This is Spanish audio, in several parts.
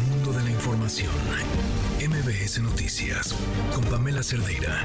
mundo de la información. MBS Noticias con Pamela Cerdeira.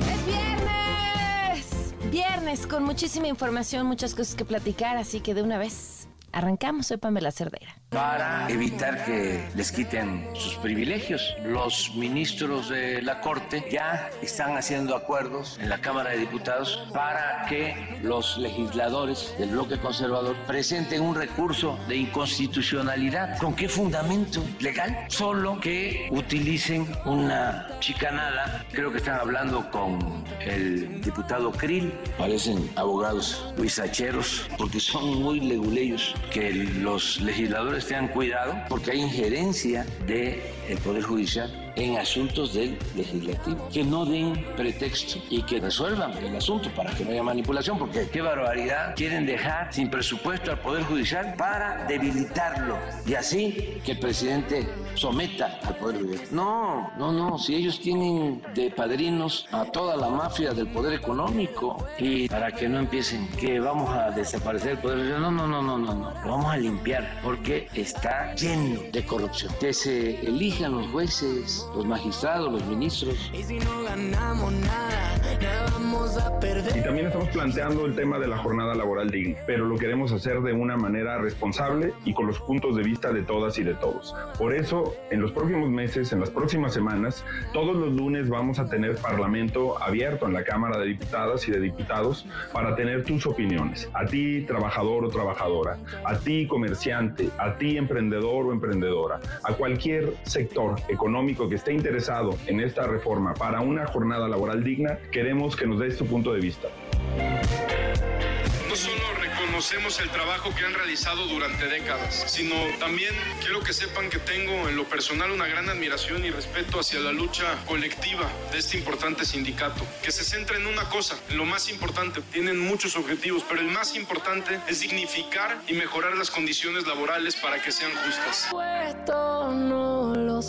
Es viernes. Viernes con muchísima información, muchas cosas que platicar, así que de una vez arrancamos. Soy Pamela Cerdeira para evitar que les quiten sus privilegios. Los ministros de la Corte ya están haciendo acuerdos en la Cámara de Diputados para que los legisladores del bloque conservador presenten un recurso de inconstitucionalidad. ¿Con qué fundamento legal? Solo que utilicen una chicanada. Creo que están hablando con el diputado Krill. Parecen abogados luisacheros porque son muy leguleyos que los legisladores tengan cuidado porque hay injerencia del el Poder Judicial en asuntos del legislativo. Que no den pretexto y que resuelvan el asunto para que no haya manipulación, porque qué barbaridad quieren dejar sin presupuesto al Poder Judicial para debilitarlo y así que el presidente someta al Poder Judicial. No, no, no, si ellos tienen de padrinos a toda la mafia del poder económico y para que no empiecen que vamos a desaparecer el Poder Judicial, no, no, no, no, no, no, lo vamos a limpiar porque está lleno de corrupción. Que se elijan los jueces los magistrados, los ministros. Y si no ganamos nada, vamos a perder. Y también estamos planteando el tema de la jornada laboral digna, pero lo queremos hacer de una manera responsable y con los puntos de vista de todas y de todos. Por eso, en los próximos meses, en las próximas semanas, todos los lunes vamos a tener parlamento abierto en la Cámara de Diputadas y de Diputados para tener tus opiniones. A ti, trabajador o trabajadora, a ti, comerciante, a ti, emprendedor o emprendedora, a cualquier sector económico que esté interesado en esta reforma para una jornada laboral digna, queremos que nos des tu punto de vista. No solo reconocemos el trabajo que han realizado durante décadas, sino también quiero que sepan que tengo en lo personal una gran admiración y respeto hacia la lucha colectiva de este importante sindicato, que se centra en una cosa, en lo más importante, tienen muchos objetivos, pero el más importante es dignificar y mejorar las condiciones laborales para que sean justas.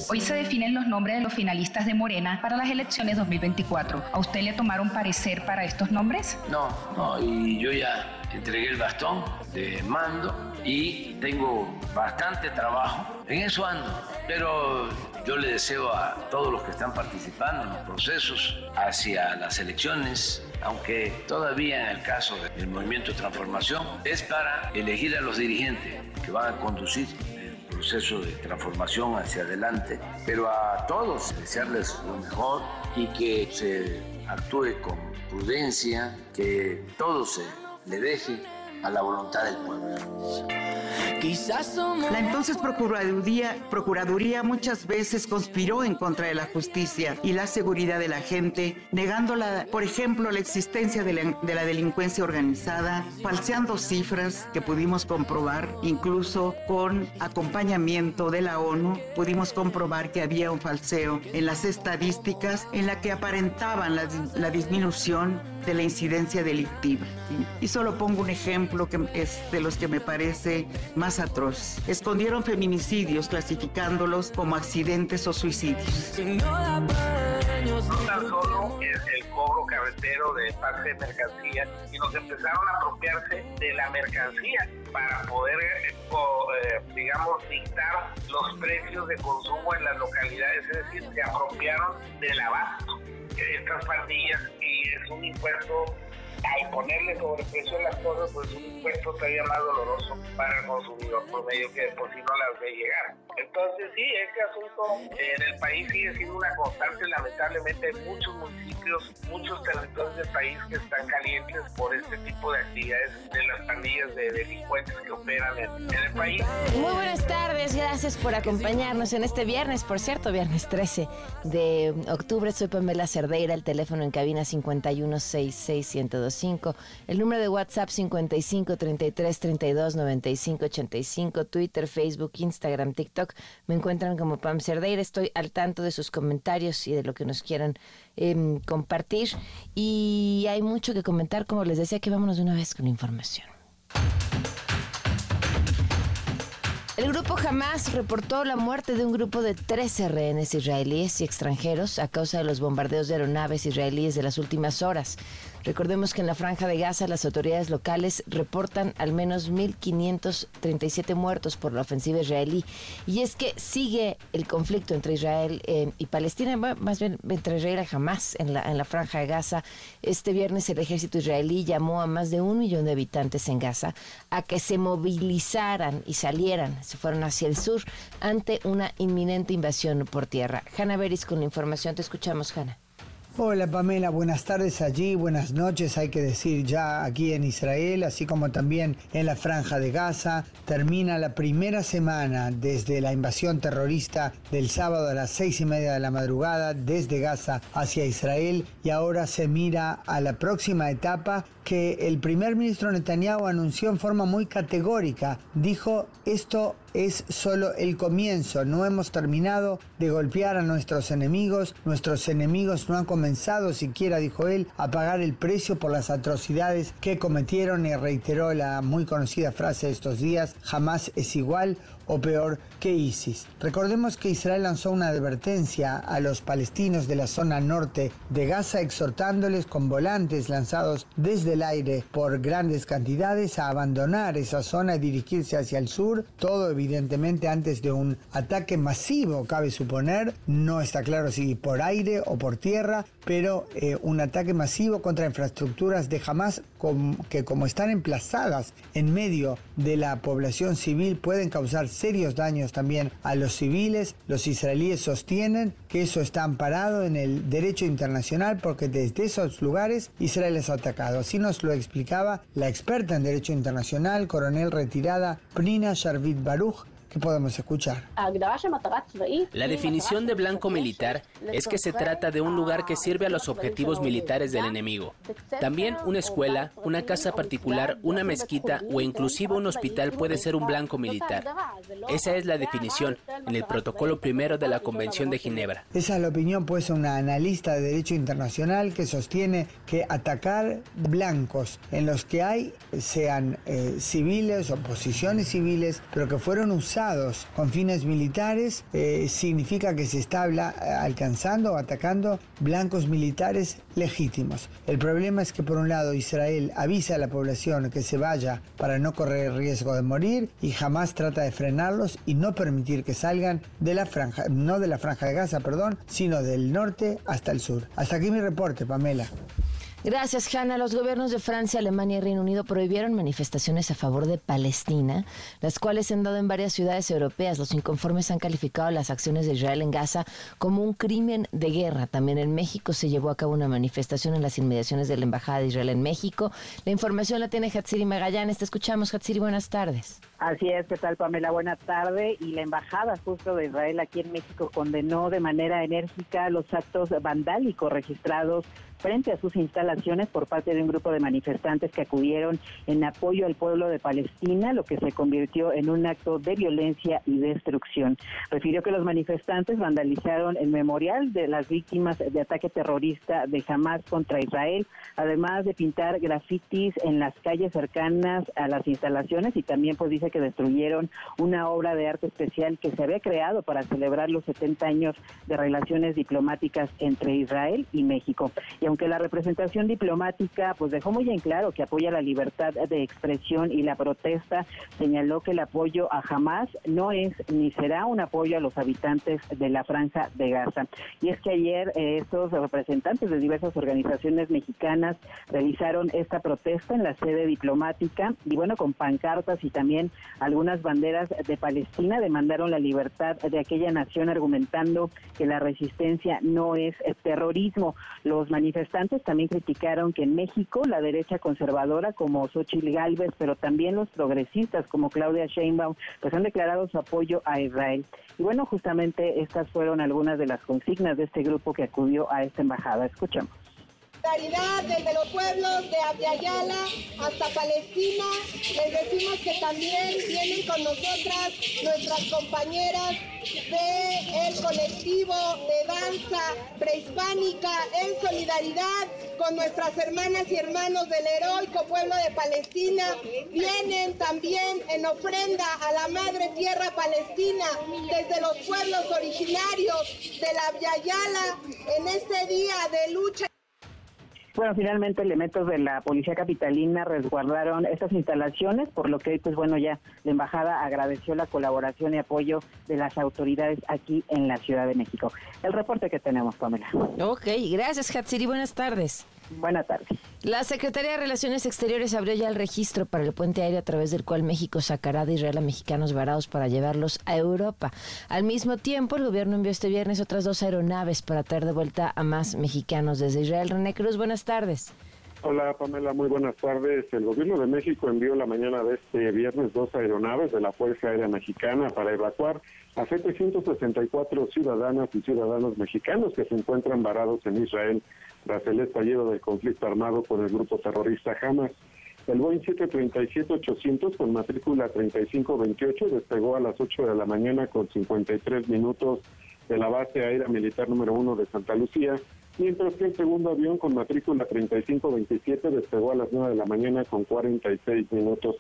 Hoy se definen los nombres de los finalistas de Morena para las elecciones 2024. ¿A usted le tomaron parecer para estos nombres? No, no, y yo ya entregué el bastón de mando y tengo bastante trabajo. En eso ando, pero yo le deseo a todos los que están participando en los procesos hacia las elecciones, aunque todavía en el caso del movimiento de transformación es para elegir a los dirigentes que van a conducir proceso de transformación hacia adelante, pero a todos desearles lo mejor y que se actúe con prudencia, que todo se le deje a la voluntad del pueblo. La entonces Procuraduría, muchas veces conspiró en contra de la justicia y la seguridad de la gente, negando, por ejemplo, la existencia de la, de la delincuencia organizada, falseando cifras que pudimos comprobar, incluso con acompañamiento de la ONU, pudimos comprobar que había un falseo en las estadísticas en la que aparentaban la, la disminución de la incidencia delictiva. Y solo pongo un ejemplo que es de los que me parece más atroz. Escondieron feminicidios clasificándolos como accidentes o suicidios. No tan solo es el cobro carretero de parte de mercancía, sino que empezaron a apropiarse de la mercancía para poder, eh, eh, digamos, dictar los precios de consumo en las localidades, es decir, se apropiaron del abasto. Estas pandillas y es un impuesto al ponerle sobreprecio a las cosas, pues un impuesto todavía más doloroso para el consumidor por medio que por si no las ve llegar. Entonces sí, este asunto en el país sigue siendo una constante, lamentablemente hay muchos municipios, muchos territorios del país que están calientes por este tipo de actividades de las pandillas de delincuentes que operan en, el país. Muy buenas tardes, gracias por acompañarnos en este viernes, por cierto, viernes 13 de octubre. Soy Pamela Cerdeira, el teléfono en cabina 5166102 el número de WhatsApp 55 33 32 95 85, Twitter, Facebook, Instagram, TikTok. Me encuentran como Pam Cerdeira. Estoy al tanto de sus comentarios y de lo que nos quieran em, compartir. Y hay mucho que comentar, como les decía, que vámonos de una vez con la información. El grupo Hamas reportó la muerte de un grupo de 13 rehenes israelíes y extranjeros a causa de los bombardeos de aeronaves israelíes de las últimas horas. Recordemos que en la franja de Gaza las autoridades locales reportan al menos 1.537 muertos por la ofensiva israelí. Y es que sigue el conflicto entre Israel y Palestina, más bien entre Israel y Hamas en la, en la franja de Gaza. Este viernes el ejército israelí llamó a más de un millón de habitantes en Gaza a que se movilizaran y salieran, se fueron hacia el sur ante una inminente invasión por tierra. Hanna Beris con la información. Te escuchamos, Hanna. Hola Pamela, buenas tardes allí, buenas noches, hay que decir ya aquí en Israel, así como también en la franja de Gaza. Termina la primera semana desde la invasión terrorista del sábado a las seis y media de la madrugada desde Gaza hacia Israel y ahora se mira a la próxima etapa que el primer ministro Netanyahu anunció en forma muy categórica. Dijo, esto es solo el comienzo, no hemos terminado de golpear a nuestros enemigos, nuestros enemigos no han comenzado siquiera, dijo él, a pagar el precio por las atrocidades que cometieron. Y reiteró la muy conocida frase de estos días, jamás es igual o peor que ISIS. Recordemos que Israel lanzó una advertencia a los palestinos de la zona norte de Gaza exhortándoles con volantes lanzados desde el aire por grandes cantidades a abandonar esa zona y dirigirse hacia el sur, todo evidentemente antes de un ataque masivo, cabe suponer, no está claro si por aire o por tierra, pero eh, un ataque masivo contra infraestructuras de Hamas que como están emplazadas en medio de la población civil pueden causar serios daños también a los civiles. Los israelíes sostienen que eso está amparado en el derecho internacional porque desde esos lugares Israel es atacado. Así nos lo explicaba la experta en derecho internacional, coronel retirada Prina Sharvit Baruch, ¿Qué podemos escuchar? La definición de blanco militar es que se trata de un lugar que sirve a los objetivos militares del enemigo. También una escuela, una casa particular, una mezquita o inclusive un hospital puede ser un blanco militar. Esa es la definición en el protocolo primero de la Convención de Ginebra. Esa es la opinión, pues, una analista de derecho internacional que sostiene que atacar blancos en los que hay, sean eh, civiles o posiciones civiles, pero que fueron usados con fines militares eh, significa que se está alcanzando o atacando blancos militares legítimos. El problema es que por un lado Israel avisa a la población que se vaya para no correr riesgo de morir y jamás trata de frenarlos y no permitir que salgan de la franja, no de la franja de Gaza, perdón, sino del norte hasta el sur. Hasta aquí mi reporte, Pamela. Gracias, Hanna. Los gobiernos de Francia, Alemania y Reino Unido prohibieron manifestaciones a favor de Palestina, las cuales se han dado en varias ciudades europeas. Los inconformes han calificado las acciones de Israel en Gaza como un crimen de guerra. También en México se llevó a cabo una manifestación en las inmediaciones de la Embajada de Israel en México. La información la tiene Hatsiri Magallanes. Te escuchamos, Hatsiri. Buenas tardes. Así es, ¿qué tal, Pamela? Buenas tardes. Y la Embajada justo de Israel aquí en México condenó de manera enérgica los actos vandálicos registrados frente a sus instalaciones por parte de un grupo de manifestantes que acudieron en apoyo al pueblo de Palestina, lo que se convirtió en un acto de violencia y destrucción. Refirió que los manifestantes vandalizaron el memorial de las víctimas de ataque terrorista de Hamas contra Israel, además de pintar grafitis en las calles cercanas a las instalaciones y también pues dice que destruyeron una obra de arte especial que se había creado para celebrar los 70 años de relaciones diplomáticas entre Israel y México. Y aunque la representación diplomática pues dejó muy en claro que apoya la libertad de expresión y la protesta, señaló que el apoyo a Hamas no es ni será un apoyo a los habitantes de la franja de Gaza. Y es que ayer eh, estos representantes de diversas organizaciones mexicanas realizaron esta protesta en la sede diplomática y bueno, con pancartas y también algunas banderas de Palestina demandaron la libertad de aquella nación argumentando que la resistencia no es terrorismo. Los manifestantes manifestantes también criticaron que en México la derecha conservadora como Xochitl Gálvez, pero también los progresistas como Claudia Sheinbaum, pues han declarado su apoyo a Israel. Y bueno, justamente estas fueron algunas de las consignas de este grupo que acudió a esta embajada. Escuchamos desde los pueblos de Abdiayala hasta Palestina. Les decimos que también vienen con nosotras nuestras compañeras del colectivo de danza prehispánica en solidaridad con nuestras hermanas y hermanos del heroico pueblo de Palestina. Vienen también en ofrenda a la madre tierra palestina desde los pueblos originarios de la Yala en este día de lucha. Bueno, finalmente elementos de la Policía Capitalina resguardaron estas instalaciones, por lo que, pues bueno, ya la embajada agradeció la colaboración y apoyo de las autoridades aquí en la Ciudad de México. El reporte que tenemos, Pamela. Ok, gracias, Hatsiri. Buenas tardes. Buenas tardes. La Secretaría de Relaciones Exteriores abrió ya el registro para el puente aéreo a través del cual México sacará de Israel a mexicanos varados para llevarlos a Europa. Al mismo tiempo, el gobierno envió este viernes otras dos aeronaves para traer de vuelta a más mexicanos desde Israel. René Cruz, buenas tardes. Hola Pamela, muy buenas tardes. El gobierno de México envió la mañana de este viernes dos aeronaves de la Fuerza Aérea Mexicana para evacuar a 764 ciudadanas y ciudadanos mexicanos que se encuentran varados en Israel tras el estallido del conflicto armado con el grupo terrorista Hamas. El Boeing 737-800 con matrícula 3528 despegó a las 8 de la mañana con 53 minutos de la base aérea militar número 1 de Santa Lucía, mientras que el segundo avión con matrícula 3527 despegó a las 9 de la mañana con 46 minutos.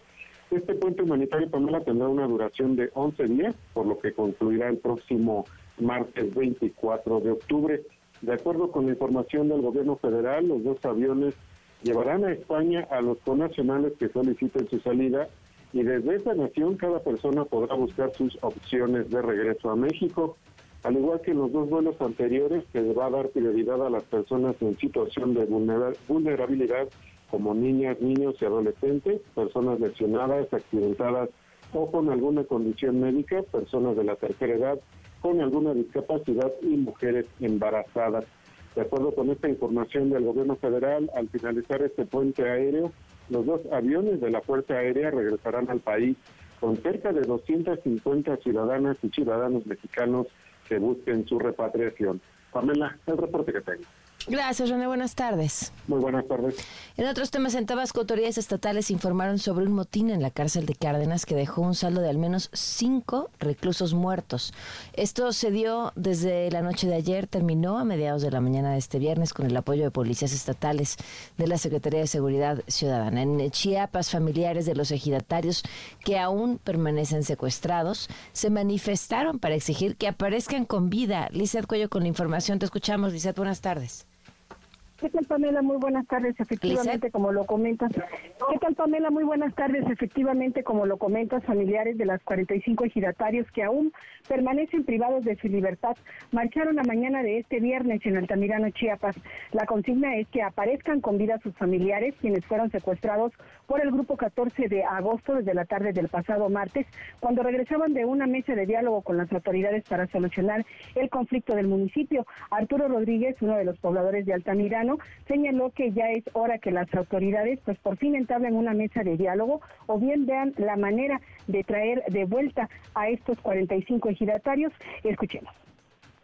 Este puente humanitario Pamela tendrá una duración de 11 días, por lo que concluirá el próximo martes 24 de octubre. De acuerdo con la información del gobierno federal, los dos aviones llevarán a España a los conacionales que soliciten su salida y desde esa nación cada persona podrá buscar sus opciones de regreso a México. Al igual que los dos vuelos anteriores, se va a dar prioridad a las personas en situación de vulnerabilidad como niñas, niños y adolescentes, personas lesionadas, accidentadas o con alguna condición médica, personas de la tercera edad, con alguna discapacidad y mujeres embarazadas. De acuerdo con esta información del gobierno federal, al finalizar este puente aéreo, los dos aviones de la Fuerza Aérea regresarán al país con cerca de 250 ciudadanas y ciudadanos mexicanos que busquen su repatriación. Pamela, el reporte que tengo. Gracias, René. Buenas tardes. Muy buenas tardes. En otros temas, en Tabasco, autoridades estatales informaron sobre un motín en la cárcel de Cárdenas que dejó un saldo de al menos cinco reclusos muertos. Esto se dio desde la noche de ayer, terminó a mediados de la mañana de este viernes con el apoyo de policías estatales de la Secretaría de Seguridad Ciudadana. En Chiapas, familiares de los ejidatarios que aún permanecen secuestrados se manifestaron para exigir que aparezcan con vida. Lizeth Cuello con la información. Te escuchamos, Lizeth. Buenas tardes. ¿Qué tal, Pamela? Muy buenas tardes. Efectivamente, como lo comentas. ¿Qué tal, Pamela? Muy buenas tardes. Efectivamente, como lo comentas, familiares de las 45 ejidatarios que aún permanecen privados de su libertad marcharon la mañana de este viernes en Altamirano, Chiapas. La consigna es que aparezcan con vida sus familiares, quienes fueron secuestrados por el grupo 14 de agosto desde la tarde del pasado martes, cuando regresaban de una mesa de diálogo con las autoridades para solucionar el conflicto del municipio. Arturo Rodríguez, uno de los pobladores de Altamirano, señaló que ya es hora que las autoridades pues por fin entablen una mesa de diálogo o bien vean la manera de traer de vuelta a estos 45 ejidatarios. Escuchemos.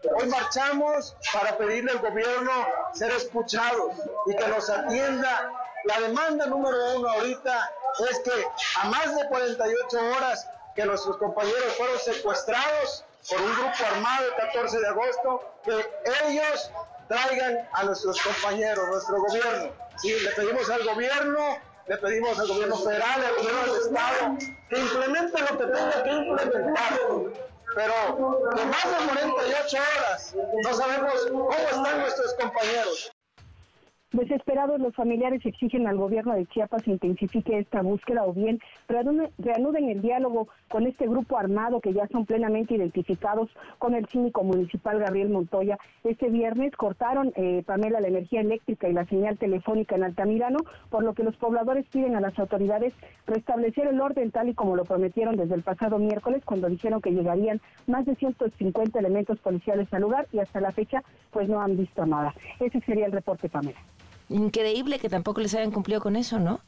Hoy marchamos para pedirle al gobierno ser escuchados y que nos atienda. La demanda número uno ahorita es que a más de 48 horas que nuestros compañeros fueron secuestrados por un grupo armado el 14 de agosto, que ellos traigan a nuestros compañeros, nuestro gobierno. Sí, le pedimos al gobierno, le pedimos al gobierno federal, al gobierno del Estado, que implemente lo que tenga que implementar. Pero de más de 48 horas no sabemos cómo están nuestros compañeros. Desesperados, los familiares exigen al gobierno de Chiapas intensifique esta búsqueda o bien reanuden el diálogo con este grupo armado que ya son plenamente identificados con el cínico municipal Gabriel Montoya. Este viernes cortaron, eh, Pamela, la energía eléctrica y la señal telefónica en Altamirano, por lo que los pobladores piden a las autoridades restablecer el orden tal y como lo prometieron desde el pasado miércoles cuando dijeron que llegarían más de 150 elementos policiales al lugar y hasta la fecha pues no han visto nada. Ese sería el reporte, Pamela. Increíble que tampoco les hayan cumplido con eso, ¿no?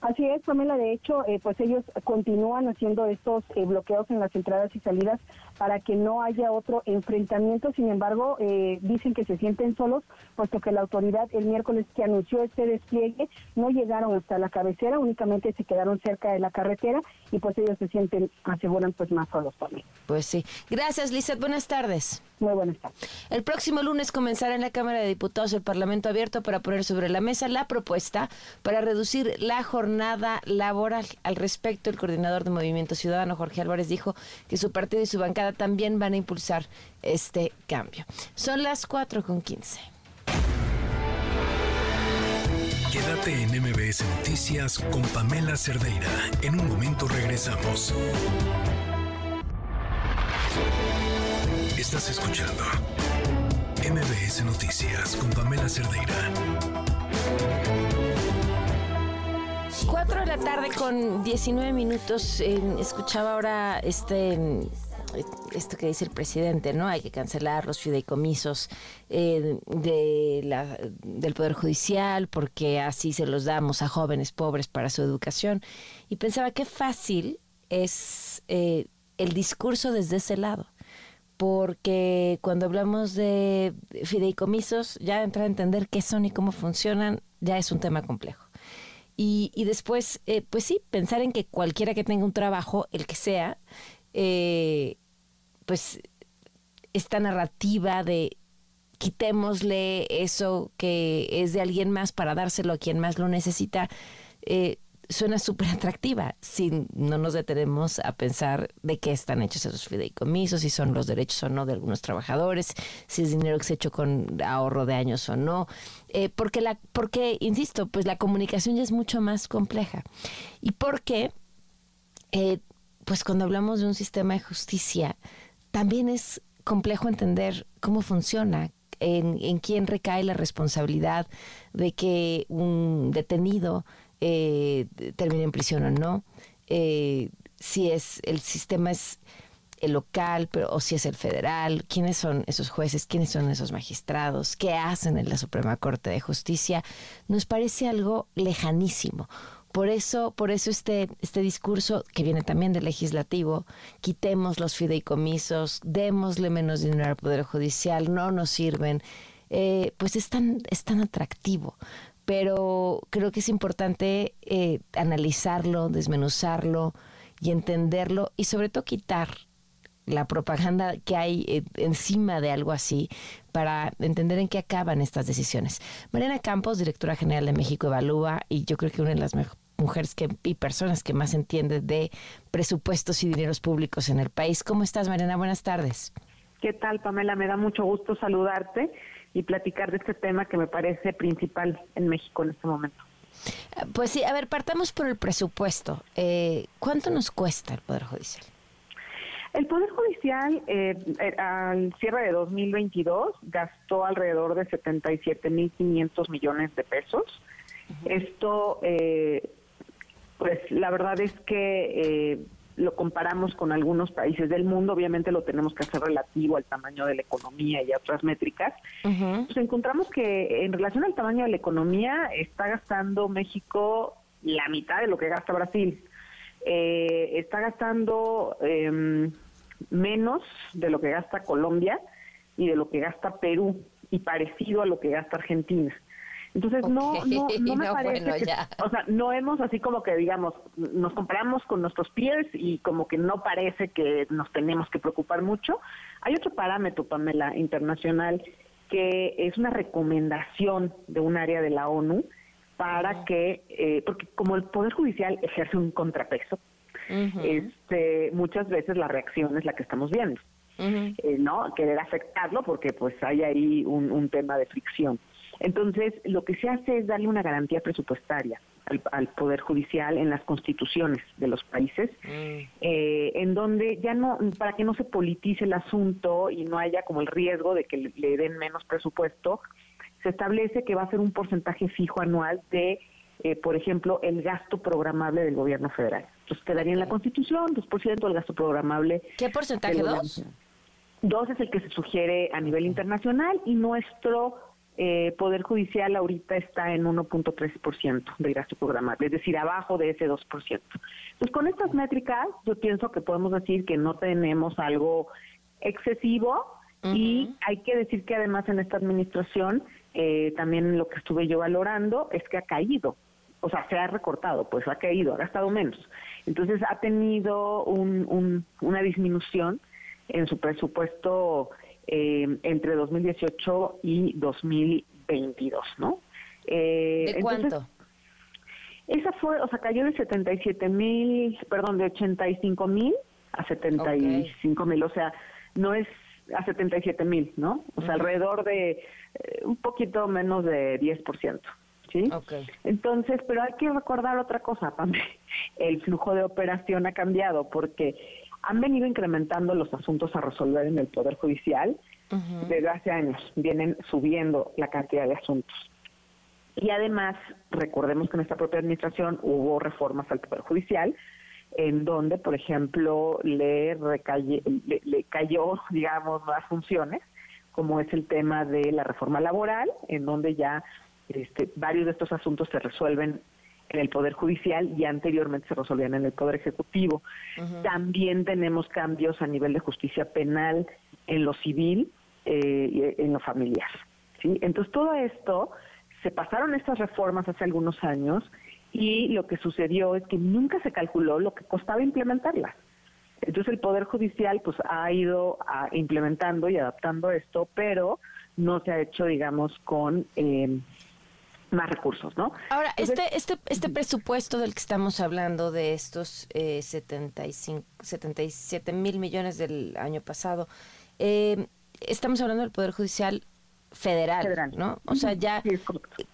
Así es, Pamela. De hecho, eh, pues ellos continúan haciendo estos eh, bloqueos en las entradas y salidas para que no haya otro enfrentamiento. Sin embargo, eh, dicen que se sienten solos, puesto que la autoridad el miércoles que anunció este despliegue no llegaron hasta la cabecera, únicamente se quedaron cerca de la carretera y pues ellos se sienten, aseguran, pues más solos también. Pues sí. Gracias, Lizeth. Buenas tardes. Muy buenas tardes. El próximo lunes comenzará en la Cámara de Diputados el Parlamento abierto para poner sobre la mesa la propuesta para reducir la jornada laboral. Al respecto, el coordinador de Movimiento Ciudadano, Jorge Álvarez, dijo que su partido y su bancada también van a impulsar este cambio. Son las 4 con 15. Quédate en MBS Noticias con Pamela Cerdeira. En un momento regresamos. Estás escuchando MBS Noticias con Pamela Cerdeira. 4 de la tarde con 19 minutos. Eh, escuchaba ahora este esto que dice el presidente, ¿no? Hay que cancelar los fideicomisos eh, del Poder Judicial porque así se los damos a jóvenes pobres para su educación. Y pensaba qué fácil es eh, el discurso desde ese lado. Porque cuando hablamos de fideicomisos, ya entrar a entender qué son y cómo funcionan, ya es un tema complejo. Y, y después, eh, pues sí, pensar en que cualquiera que tenga un trabajo, el que sea, eh, pues esta narrativa de quitémosle eso que es de alguien más para dárselo a quien más lo necesita, eh, suena súper atractiva si no nos detenemos a pensar de qué están hechos esos fideicomisos, si son los derechos o no de algunos trabajadores, si es dinero que se ha hecho con ahorro de años o no, eh, porque la, porque insisto, pues la comunicación ya es mucho más compleja. Y porque, eh, pues cuando hablamos de un sistema de justicia también es complejo entender cómo funciona, en, quién recae la responsabilidad de que un detenido eh, termine en prisión o no, eh, si es el sistema es el local, pero o si es el federal, quiénes son esos jueces, quiénes son esos magistrados, qué hacen en la Suprema Corte de Justicia, nos parece algo lejanísimo. Por eso, por eso este, este discurso que viene también del legislativo, quitemos los fideicomisos, démosle menos dinero al Poder Judicial, no nos sirven, eh, pues es tan, es tan atractivo. Pero creo que es importante eh, analizarlo, desmenuzarlo y entenderlo y sobre todo quitar la propaganda que hay eh, encima de algo así para entender en qué acaban estas decisiones. Mariana Campos, directora general de México Evalúa, y yo creo que una de las mujeres que, y personas que más entienden de presupuestos y dineros públicos en el país. ¿Cómo estás, Mariana? Buenas tardes. ¿Qué tal, Pamela? Me da mucho gusto saludarte y platicar de este tema que me parece principal en México en este momento. Pues sí, a ver, partamos por el presupuesto. Eh, ¿Cuánto nos cuesta el Poder Judicial? El Poder Judicial eh, eh, al cierre de 2022 gastó alrededor de 77.500 millones de pesos. Esto, eh, pues la verdad es que lo comparamos con algunos países del mundo, obviamente lo tenemos que hacer relativo al tamaño de la economía y a otras métricas. Pues encontramos que en relación al tamaño de la economía está gastando México la mitad de lo que gasta Brasil. está gastando em, menos de lo que gasta Colombia y de lo que gasta Perú y parecido a lo que gasta Argentina. Entonces no, no, no me parece que, o sea, no hemos así como que digamos, nos comparamos con nuestros peers y como que no parece que nos tenemos que preocupar mucho. Hay otro parámetro, Pamela, internacional, que es una recomendación de un área de la ONU para que, eh, porque como el Poder Judicial ejerce un contrapeso, este, muchas veces la reacción es la que estamos viendo, eh, ¿no? Querer afectarlo porque pues hay ahí un, tema de fricción. Entonces, lo que se hace es darle una garantía presupuestaria al, Poder Judicial en las constituciones de los países, mm. eh, en donde ya no, para que no se politice el asunto y no haya como el riesgo de que le, le den menos presupuesto, se establece que va a ser un porcentaje fijo anual de eh, por ejemplo, el gasto programable del gobierno federal. Entonces quedaría en la Constitución 2% del gasto programable. ¿Qué porcentaje? ¿Dos? Dos es el que se sugiere a nivel internacional y nuestro eh, Poder Judicial ahorita está en 1.3% de gasto programable, es decir, abajo de ese 2%. Entonces, con estas métricas, yo pienso que podemos decir que no tenemos algo excesivo y hay que decir que además en esta administración, eh, también lo que estuve yo valorando es que ha caído, o sea, se ha recortado, pues ha caído, ha gastado menos. Entonces, ha tenido una disminución en su presupuesto eh, entre 2018 y 2022, ¿no? Eh, ¿De cuánto? esa fue, o sea, cayó de 77 mil, perdón, de 85 mil a 75 mil, o sea, no es a 77 mil, ¿no? O sea, alrededor de eh, un poquito menos de 10%. ¿Sí? Okay. Entonces, pero hay que recordar otra cosa, también. El flujo de operación ha cambiado porque han venido incrementando los asuntos a resolver en el Poder Judicial desde hace años. Vienen subiendo la cantidad de asuntos. Y además, recordemos que en esta propia administración hubo reformas al Poder Judicial, en donde, por ejemplo, le, le, cayó, digamos, más funciones, como es el tema de la reforma laboral, en donde ya este, varios de estos asuntos se resuelven en el Poder Judicial y anteriormente se resolvían en el Poder Ejecutivo. También tenemos cambios a nivel de justicia penal en lo civil eh, y en lo familiar. ¿sí? Entonces, todo esto, se pasaron estas reformas hace algunos años y lo que sucedió es que nunca se calculó lo que costaba implementarlas. Entonces, el Poder Judicial pues ha ido a, implementando y adaptando esto, pero no se ha hecho, digamos, con... Eh, más recursos, ¿no? Ahora, este, este, este presupuesto del que estamos hablando, de estos eh, 75, 77 mil millones del año pasado, eh, estamos hablando del Poder Judicial federal, ¿no? O sea, ya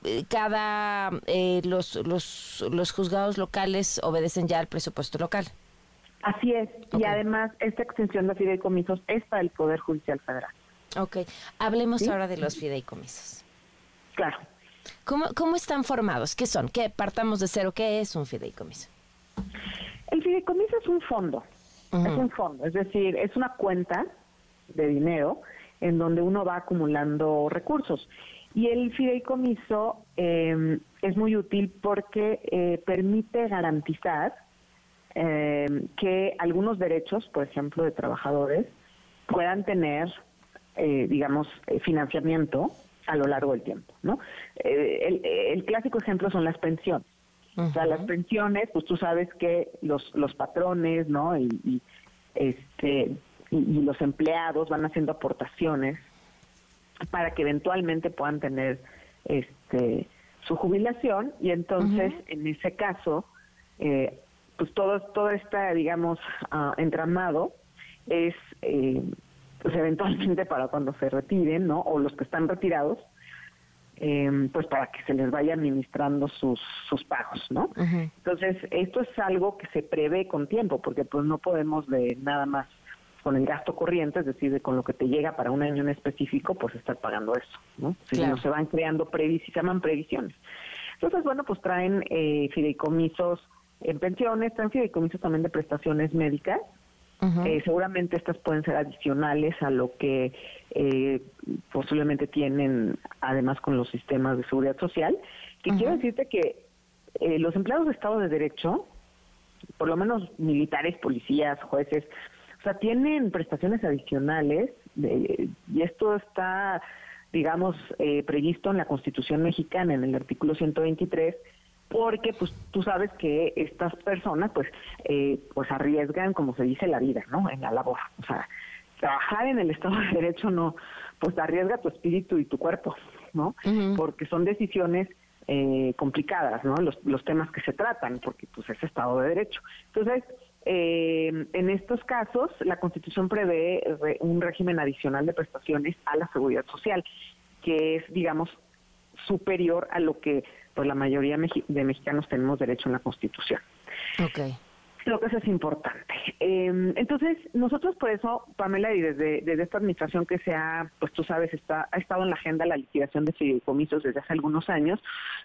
eh, cada, eh, los, los, los juzgados locales obedecen ya al presupuesto local. Así es, y además esta extensión de fideicomisos es para el Poder Judicial Federal. Ok, hablemos ahora de los fideicomisos. Claro. ¿Cómo, ¿Cómo están formados? ¿Qué son? ¿Qué partamos de cero? ¿Qué es un fideicomiso? El fideicomiso es un fondo, es un fondo, es decir, es una cuenta de dinero en donde uno va acumulando recursos. Y el fideicomiso eh, es muy útil porque eh, permite garantizar eh, que algunos derechos, por ejemplo, de trabajadores, puedan tener, digamos, financiamiento a lo largo del tiempo, ¿no? El, clásico ejemplo son las pensiones. O sea, las pensiones, pues tú sabes que los, los patrones, ¿no? Y, y este y, los empleados van haciendo aportaciones para que eventualmente puedan tener este su jubilación y entonces en ese caso eh, pues todo todo está digamos uh, entramado es eh, pues eventualmente para cuando se retiren no o los que están retirados eh, pues para que se les vaya administrando sus, sus pagos, ¿no? Entonces, esto es algo que se prevé con tiempo, porque pues no podemos de nada más con el gasto corriente, es decir, con lo que te llega para un año en específico, pues estar pagando eso, ¿no? Si no se van creando previs, se llaman previsiones. Entonces, bueno, pues traen eh, fideicomisos en pensiones, traen fideicomisos también de prestaciones médicas. Eh, seguramente estas pueden ser adicionales a lo que eh, posiblemente tienen además con los sistemas de seguridad social. Que quiero decirte que los empleados de Estado de Derecho, por lo menos militares, policías, jueces, o sea, tienen prestaciones adicionales y esto está, digamos, eh, previsto en la Constitución mexicana, en el artículo 123, porque pues tú sabes que estas personas pues eh, pues arriesgan, como se dice, la vida, ¿no? En la labor. O sea, trabajar en el Estado de Derecho no, pues arriesga tu espíritu y tu cuerpo, ¿no? Porque son decisiones eh, complicadas, ¿no? Los, los temas que se tratan, porque pues es Estado de Derecho. Entonces, eh, en estos casos, la Constitución prevé un régimen adicional de prestaciones a la seguridad social, que es, digamos, superior a lo que pues, la mayoría de mexicanos tenemos derecho en la Constitución. Okay. Creo que eso es importante. Eh, entonces, nosotros por eso, Pamela, y desde, desde esta administración que se ha, pues tú sabes, está, ha estado en la agenda la liquidación de fideicomisos desde hace algunos años,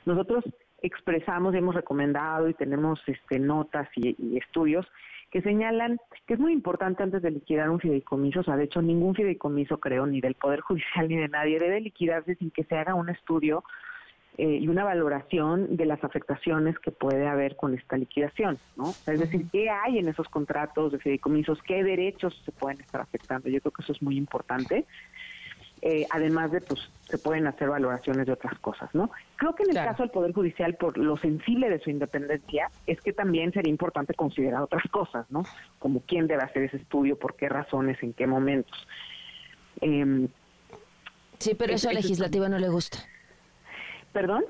nosotros expresamos y hemos recomendado y tenemos este, notas y, estudios que señalan que es muy importante antes de liquidar un fideicomiso, o sea, de hecho ningún fideicomiso, creo, ni del Poder Judicial ni de nadie debe liquidarse sin que se haga un estudio eh, y una valoración de las afectaciones que puede haber con esta liquidación, ¿no? es decir, qué hay en esos contratos de fideicomisos, qué derechos se pueden estar afectando. Yo creo que eso es muy importante. Eh, además de, pues, se pueden hacer valoraciones de otras cosas, ¿no? Creo que en el caso del Poder Judicial, por lo sensible de su independencia, es que también sería importante considerar otras cosas, ¿no? Como quién debe hacer ese estudio, por qué razones, en qué momentos. Em, sí, pero eso al legislativo no le gusta. ¿Perdón?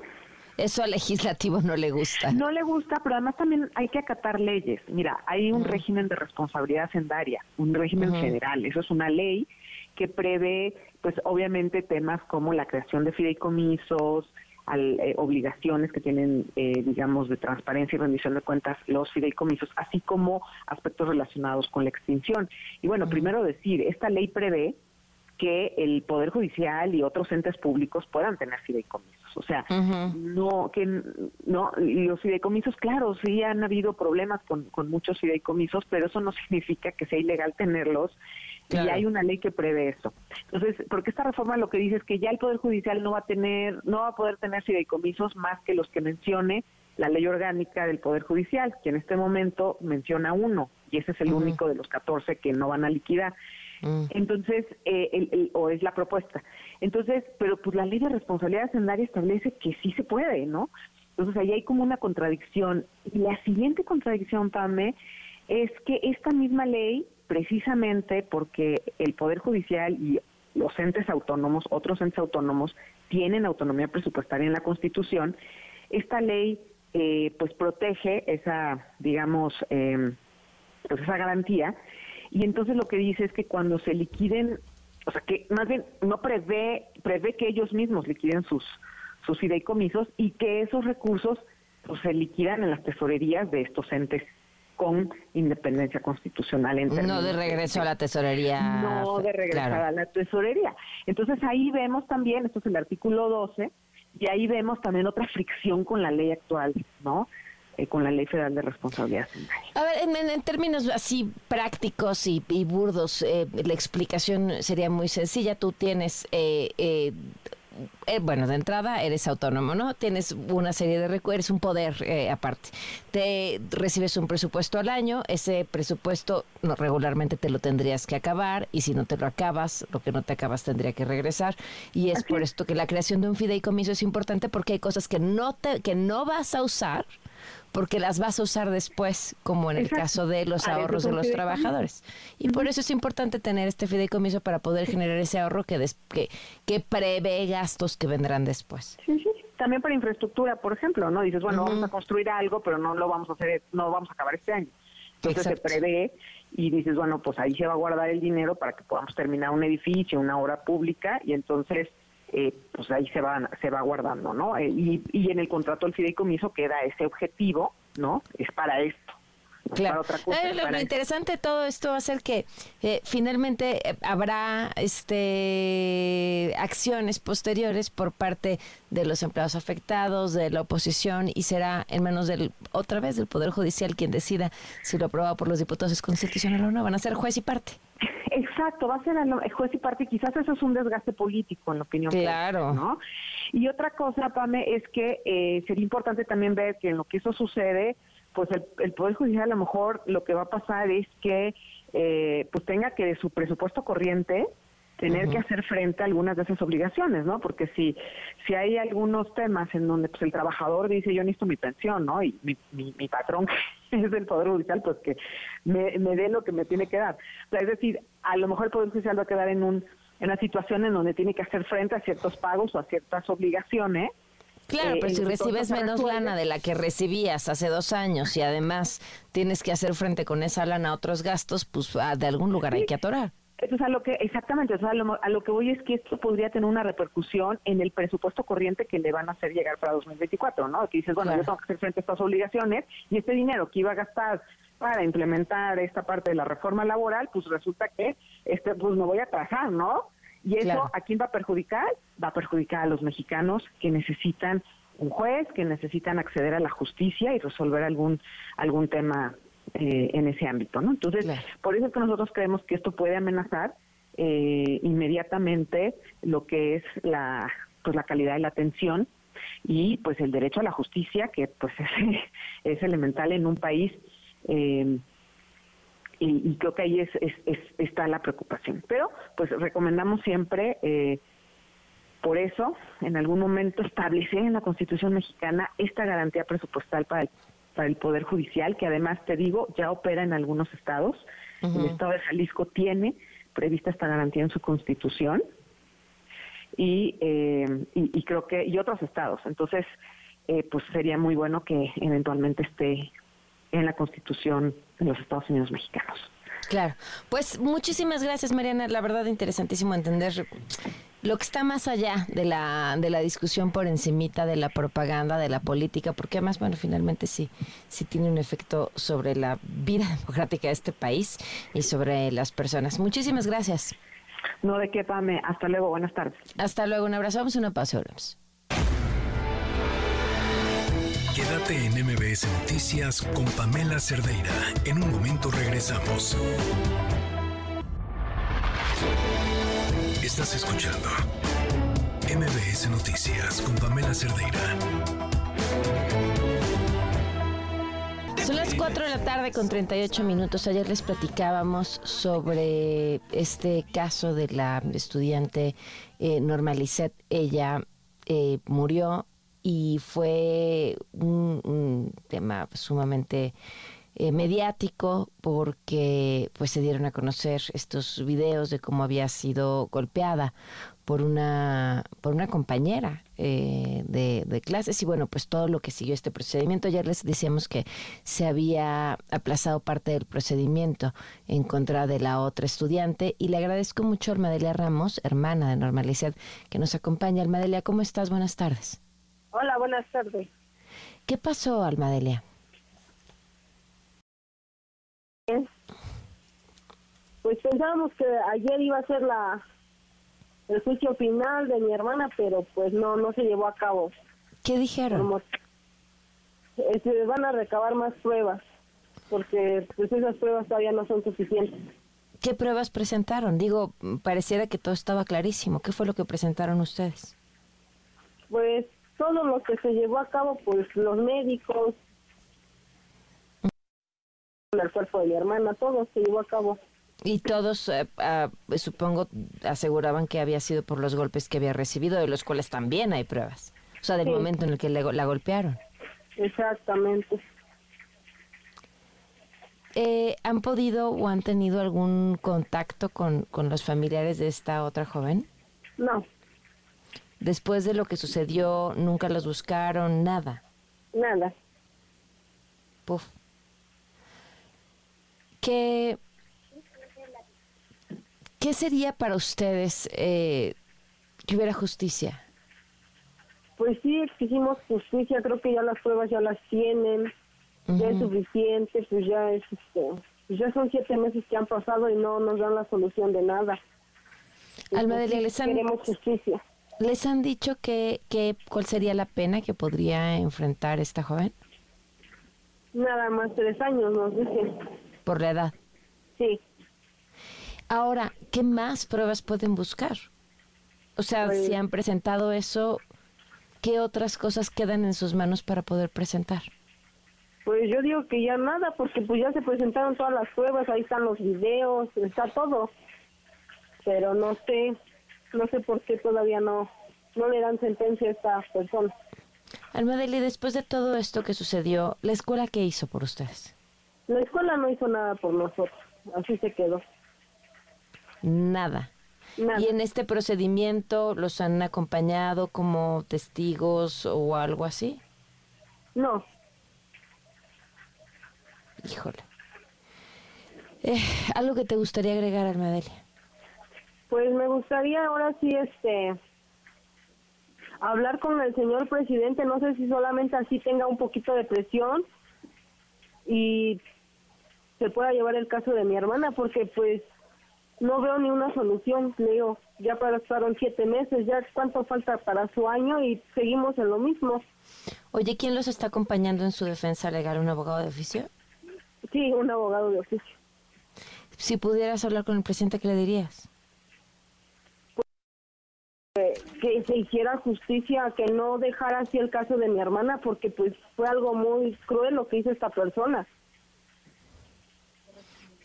Eso al legislativo no le gusta. No le gusta, pero además también hay que acatar leyes. Mira, hay un régimen de responsabilidad hacendaria, un régimen general. Eso es una ley que prevé, pues obviamente temas como la creación de fideicomisos, eh, obligaciones que tienen, eh, digamos, de transparencia y rendición de cuentas los fideicomisos, así como aspectos relacionados con la extinción. Y bueno, primero decir, esta ley prevé que el Poder Judicial y otros entes públicos puedan tener fideicomisos. O sea, no que no los fideicomisos, claro, sí han habido problemas con, con muchos fideicomisos, pero eso no significa que sea ilegal tenerlos y hay una ley que prevé eso. Entonces, porque esta reforma lo que dice es que ya el Poder Judicial no va a tener, no va a poder tener fideicomisos más que los que mencione la ley orgánica del Poder Judicial, que en este momento menciona uno, y ese es el único de los 14 que no van a liquidar. Mm. Entonces, eh, o es la propuesta. Entonces, pero pues la ley de responsabilidad hacendaria establece que sí se puede, ¿no? Entonces ahí hay como una contradicción. Y la siguiente contradicción, Pame, es que esta misma ley precisamente porque el Poder Judicial y los entes autónomos, otros entes autónomos, tienen autonomía presupuestaria en la Constitución, esta ley eh, pues protege esa, digamos, eh, pues esa garantía y entonces lo que dice es que cuando se liquiden, o sea, que más bien no prevé, prevé que ellos mismos liquiden sus, sus fideicomisos y que esos recursos pues, se liquidan en las tesorerías de estos entes con independencia constitucional. En no de regreso a la tesorería. No de regreso a la tesorería. Entonces ahí vemos también, esto es el artículo 12, y ahí vemos también otra fricción con la ley actual, ¿no? Eh, con la Ley Federal de Responsabilidad A ver, en, términos así prácticos y, burdos, eh, la explicación sería muy sencilla. Tú tienes eh, eh eh, bueno, de entrada eres autónomo, ¿no? Tienes una serie de recursos, eres un poder eh, aparte. Te recibes un presupuesto al año, ese presupuesto no, regularmente te lo tendrías que acabar y si no te lo acabas, lo que no te acabas tendría que regresar y es por esto que la creación de un fideicomiso es importante porque hay cosas que no te que no vas a usar porque las vas a usar después, como en el caso de los ahorros de los trabajadores. Y por eso es importante tener este fideicomiso para poder generar ese ahorro que, que, que prevé gastos que vendrán después. Sí, sí. También para infraestructura, por ejemplo, ¿no? Dices, bueno, vamos a construir algo, pero no lo vamos a hacer, no vamos a acabar este año. Entonces se prevé y dices, bueno, pues ahí se va a guardar el dinero para que podamos terminar un edificio, una obra pública, y entonces eh, pues ahí se va, se va guardando, ¿no? Eh, y, y en el contrato del fideicomiso queda ese objetivo, ¿no? Es para esto. Claro. Eh, lo, interesante de todo esto va a ser que eh, finalmente habrá este acciones posteriores por parte de los empleados afectados, de la oposición y será en manos del otra vez del poder judicial quien decida si lo aprobado por los diputados es constitucional o no. Van a ser juez y parte. Exacto, va a ser el juez y parte. Quizás eso es un desgaste político, en la opinión. Claro. ¿no? Y otra cosa, Pame, es que eh, sería importante también ver que en lo que eso sucede, pues el, Poder Judicial a lo mejor lo que va a pasar es que eh, pues tenga que de su presupuesto corriente tener que hacer frente a algunas de esas obligaciones, ¿no? Porque si si hay algunos temas en donde pues el trabajador dice yo necesito mi pensión, ¿no? Y mi, mi, patrón es del Poder Judicial, pues que me, me dé lo que me tiene que dar. es decir, a lo mejor el Poder Judicial va a quedar en un en una situación en donde tiene que hacer frente a ciertos pagos o a ciertas obligaciones. Claro, pero si recibes menos lana de la que recibías hace dos años y además tienes que hacer frente con esa lana a otros gastos, pues ah, de algún lugar hay que atorar. Eso es a lo que, exactamente, a, lo, que voy es que esto podría tener una repercusión en el presupuesto corriente que le van a hacer llegar para 2024, ¿no? Que dices, bueno, yo tengo que hacer frente a estas obligaciones y este dinero que iba a gastar para implementar esta parte de la reforma laboral, pues resulta que este pues me voy a trabajar, ¿no? Y eso, ¿a quién va a perjudicar? Va a perjudicar a los mexicanos que necesitan un juez, que necesitan acceder a la justicia y resolver algún algún tema eh, en ese ámbito, ¿no? Entonces, por eso es que nosotros creemos que esto puede amenazar eh, inmediatamente lo que es la pues la calidad de la atención y pues el derecho a la justicia que pues es, es elemental en un país eh, y, creo que ahí es, es, está la preocupación pero pues recomendamos siempre eh, por eso en algún momento establecer en la Constitución mexicana esta garantía presupuestal para el para el poder judicial que además te digo ya opera en algunos estados. El estado de Jalisco tiene prevista esta garantía en su constitución y, eh, y, creo que y otros estados. Entonces eh, pues sería muy bueno que eventualmente esté en la constitución de los Estados Unidos mexicanos. Claro. Pues muchísimas gracias Mariana. La verdad interesantísimo entender lo que está más allá de la, de la discusión por encimita de la propaganda, de la política, porque además, bueno, finalmente sí, sí tiene un efecto sobre la vida democrática de este país y sobre las personas. Muchísimas gracias. No de qué, Pame. Hasta luego. Buenas tardes. Hasta luego. Un abrazo. Vamos a una pausa. Quédate en MBS Noticias con Pamela Cerdeira. En un momento regresamos. Estás escuchando MBS Noticias con Pamela Cerdeira. Son las 4 de la tarde con 38 minutos. Ayer les platicábamos sobre este caso de la estudiante eh. Ella eh, murió y fue un tema sumamente eh, mediático porque pues se dieron a conocer estos videos de cómo había sido golpeada por una por una compañera eh, de, de, clases. Y bueno pues todo lo que siguió este procedimiento. Ayer les decíamos que se había aplazado parte del procedimiento en contra de la otra estudiante. Y le agradezco mucho a Almadelia Ramos hermana de Normalidad que nos acompaña. Almadelia cómo estás buenas tardes. Hola buenas tardes. Qué pasó Almadelia pues pensábamos que ayer iba a ser la el juicio final de mi hermana, pero pues no no se llevó a cabo. ¿Qué dijeron? Se van a recabar más pruebas, porque pues esas pruebas todavía no son suficientes. ¿Qué pruebas presentaron? Digo, pareciera que todo estaba clarísimo. ¿Qué fue lo que presentaron ustedes? Pues todo lo que se llevó a cabo, pues los médicos, el cuerpo de mi hermana, todo se llevó a cabo. Y todos, eh, ah, supongo, aseguraban que había sido por los golpes que había recibido, de los cuales también hay pruebas. O sea, del momento en el que la golpearon. Exactamente. Eh, ¿Han podido o han tenido algún contacto con, con los familiares de esta otra joven? No. Después de lo que sucedió, ¿nunca los buscaron? Nada. Nada. Puf. ¿Qué, ¿qué sería para ustedes eh, que hubiera justicia? Pues sí, exigimos justicia, creo que ya las pruebas ya las tienen, ya es suficiente, pues ya es, este, pues ya son siete meses que han pasado y no nos dan la solución de nada. Alma de les han, queremos justicia. ¿Les han dicho que, que cuál sería la pena que podría enfrentar esta joven? Nada más tres años, nos dicen por la edad. Sí. Ahora, ¿qué más pruebas pueden buscar? O sea, si pues han presentado eso, ¿qué otras cosas quedan en sus manos para poder presentar? Pues yo digo que ya nada, porque pues ya se presentaron todas las pruebas, ahí están los videos, está todo. Pero no sé, no sé por qué todavía no, no le dan sentencia a esta persona. Almadeli, después de todo esto que sucedió, ¿la escuela qué hizo por ustedes? La escuela no hizo nada por nosotros, así se quedó. Nada. ¿Y en este procedimiento los han acompañado como testigos o algo así? No. Híjole. Eh, ¿Algo que te gustaría agregar, Almadelia? Pues me gustaría ahora sí, este, hablar con el señor presidente. No sé si solamente así tenga un poquito de presión y se pueda llevar el caso de mi hermana porque pues no veo ni una solución, le digo, ya pasaron siete meses, ya cuánto falta para su año y seguimos en lo mismo. Oye, ¿quién los está acompañando en su defensa legal? ¿Un abogado de oficio? Sí, un abogado de oficio. Si pudieras hablar con el presidente, ¿qué le dirías? que se hiciera justicia, que no dejara así el caso de mi hermana, porque pues fue algo muy cruel lo que hizo esta persona.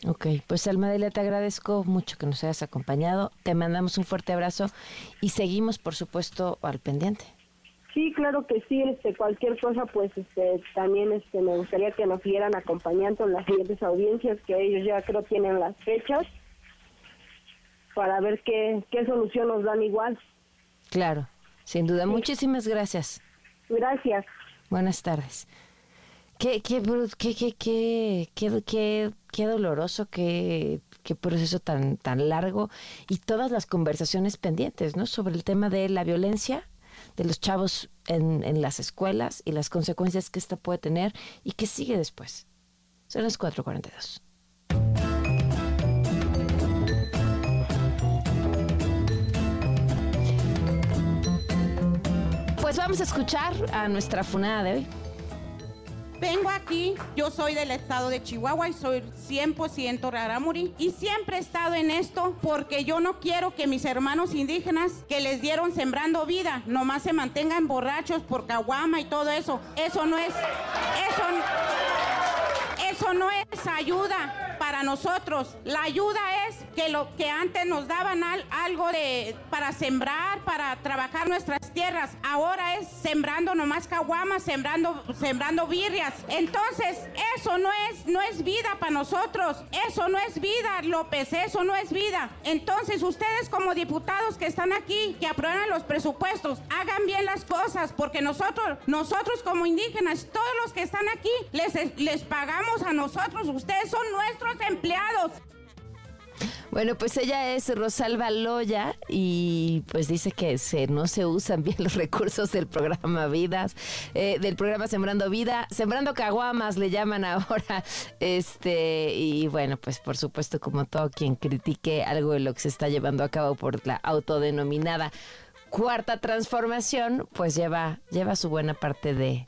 Ok, pues Almadelia, te agradezco mucho que nos hayas acompañado. Te mandamos un fuerte abrazo y seguimos, por supuesto, al pendiente. Sí, claro que sí. Este, cualquier cosa, pues, este, también, este, me gustaría que nos siguieran acompañando en las siguientes audiencias, que ellos ya creo tienen las fechas para ver qué, qué solución nos dan igual. Claro, sin duda. Muchísimas gracias. Gracias. Buenas tardes. Qué, qué, qué, qué, qué, qué, qué, doloroso, qué, qué proceso tan, tan largo y todas las conversaciones pendientes, ¿no? Sobre el tema de la violencia de los chavos en, en las escuelas y las consecuencias que esta puede tener y qué sigue después. Son las 4.42. Pues vamos a escuchar a nuestra funada de hoy. Vengo aquí, yo soy del estado de Chihuahua y soy 100% rarámuri y siempre he estado en esto porque yo no quiero que mis hermanos indígenas que les dieron sembrando vida nomás se mantengan borrachos por caguama y todo eso. Eso no es, eso, eso no es ayuda para nosotros. La ayuda es que lo que antes nos daban algo de para sembrar, para trabajar nuestras tierras, ahora es sembrando nomás caguamas, sembrando sembrando birrias. Entonces, eso no es no es vida para nosotros. Eso no es vida, López, eso no es vida. Entonces, ustedes como diputados que están aquí, que aprueban los presupuestos, hagan bien las cosas porque nosotros nosotros como indígenas, todos los que están aquí les les pagamos a nosotros, ustedes son nuestros empleados. Bueno, pues ella es Rosalba Loya y pues dice que no se usan bien los recursos del programa Vidas, eh, del programa Sembrando Vida, Sembrando Caguamas le llaman ahora, este y bueno, pues por supuesto como todo quien critique algo de lo que se está llevando a cabo por la autodenominada cuarta transformación, pues lleva lleva su buena parte de,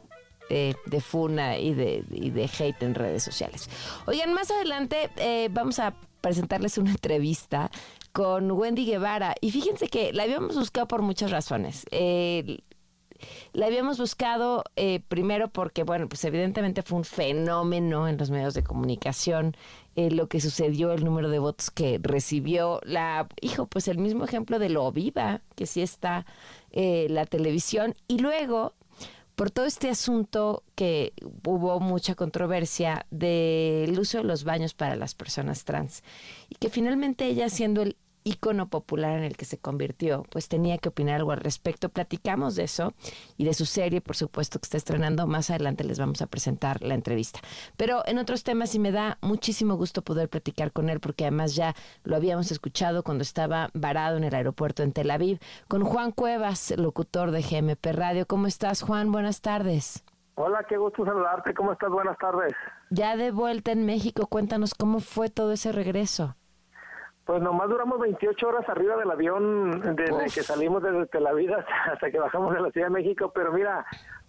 de, funa y de, hate en redes sociales. Oigan, más adelante eh, vamos a presentarles una entrevista con Wendy Guevara. Y fíjense que la habíamos buscado por muchas razones. la habíamos buscado eh, primero porque, bueno, pues evidentemente fue un fenómeno en los medios de comunicación eh, lo que sucedió, el número de votos que recibió la, hijo, pues el mismo ejemplo de lo viva, que sí está la televisión. Y luego por todo este asunto que hubo mucha controversia del uso de los baños para las personas trans y que finalmente ella siendo el ícono popular en el que se convirtió, pues tenía que opinar algo al respecto. Platicamos de eso y de su serie, por supuesto, que está estrenando. Más adelante les vamos a presentar la entrevista. Pero en otros temas y me da muchísimo gusto poder platicar con él porque además ya lo habíamos escuchado cuando estaba varado en el aeropuerto en Tel Aviv, con Juan Cuevas, locutor de GMP Radio. ¿Cómo estás, Juan? Buenas tardes. Hola, qué gusto saludarte. ¿Cómo estás? Buenas tardes. Ya de vuelta en México, cuéntanos cómo fue todo ese regreso. Pues nomás duramos 28 horas arriba del avión desde que salimos desde Tel Aviv hasta que bajamos de la Ciudad de México, pero mira,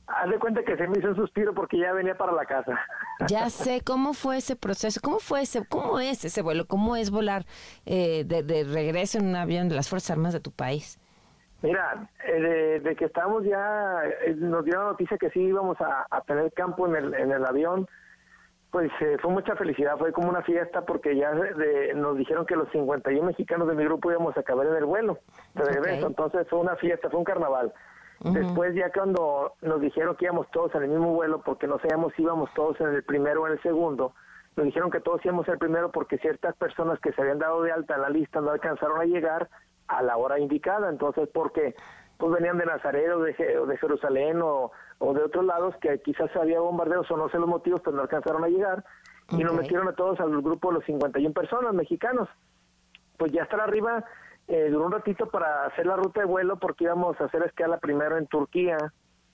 haz de cuenta que se me hizo un suspiro porque ya venía para la casa. Ya sé, ¿cómo fue ese proceso? ¿Cómo fue ese, cómo es ese vuelo? ¿Cómo es volar eh, de, regreso en un avión de las Fuerzas Armadas de tu país? Mira, eh, de, que estábamos ya, eh, nos dio la noticia que sí íbamos a, a tener campo en el, en el avión, pues eh, fue mucha felicidad, fue como una fiesta porque ya nos dijeron que los 51 mexicanos de mi grupo íbamos a acabar en el vuelo de regreso, entonces fue una fiesta, fue un carnaval. Después ya cuando nos dijeron que íbamos todos en el mismo vuelo porque no sabíamos si íbamos todos en el primero o en el segundo, nos dijeron que todos íbamos en el primero porque ciertas personas que se habían dado de alta en la lista no alcanzaron a llegar a la hora indicada, entonces porque pues venían de Nazaret o de, de Jerusalén o, o, de otros lados que quizás había bombardeos o no sé los motivos, pero no alcanzaron a llegar y nos metieron a todos al grupo de los 51 personas mexicanos. Pues ya estar arriba eh, duró un ratito para hacer la ruta de vuelo porque íbamos a hacer escala primero en Turquía,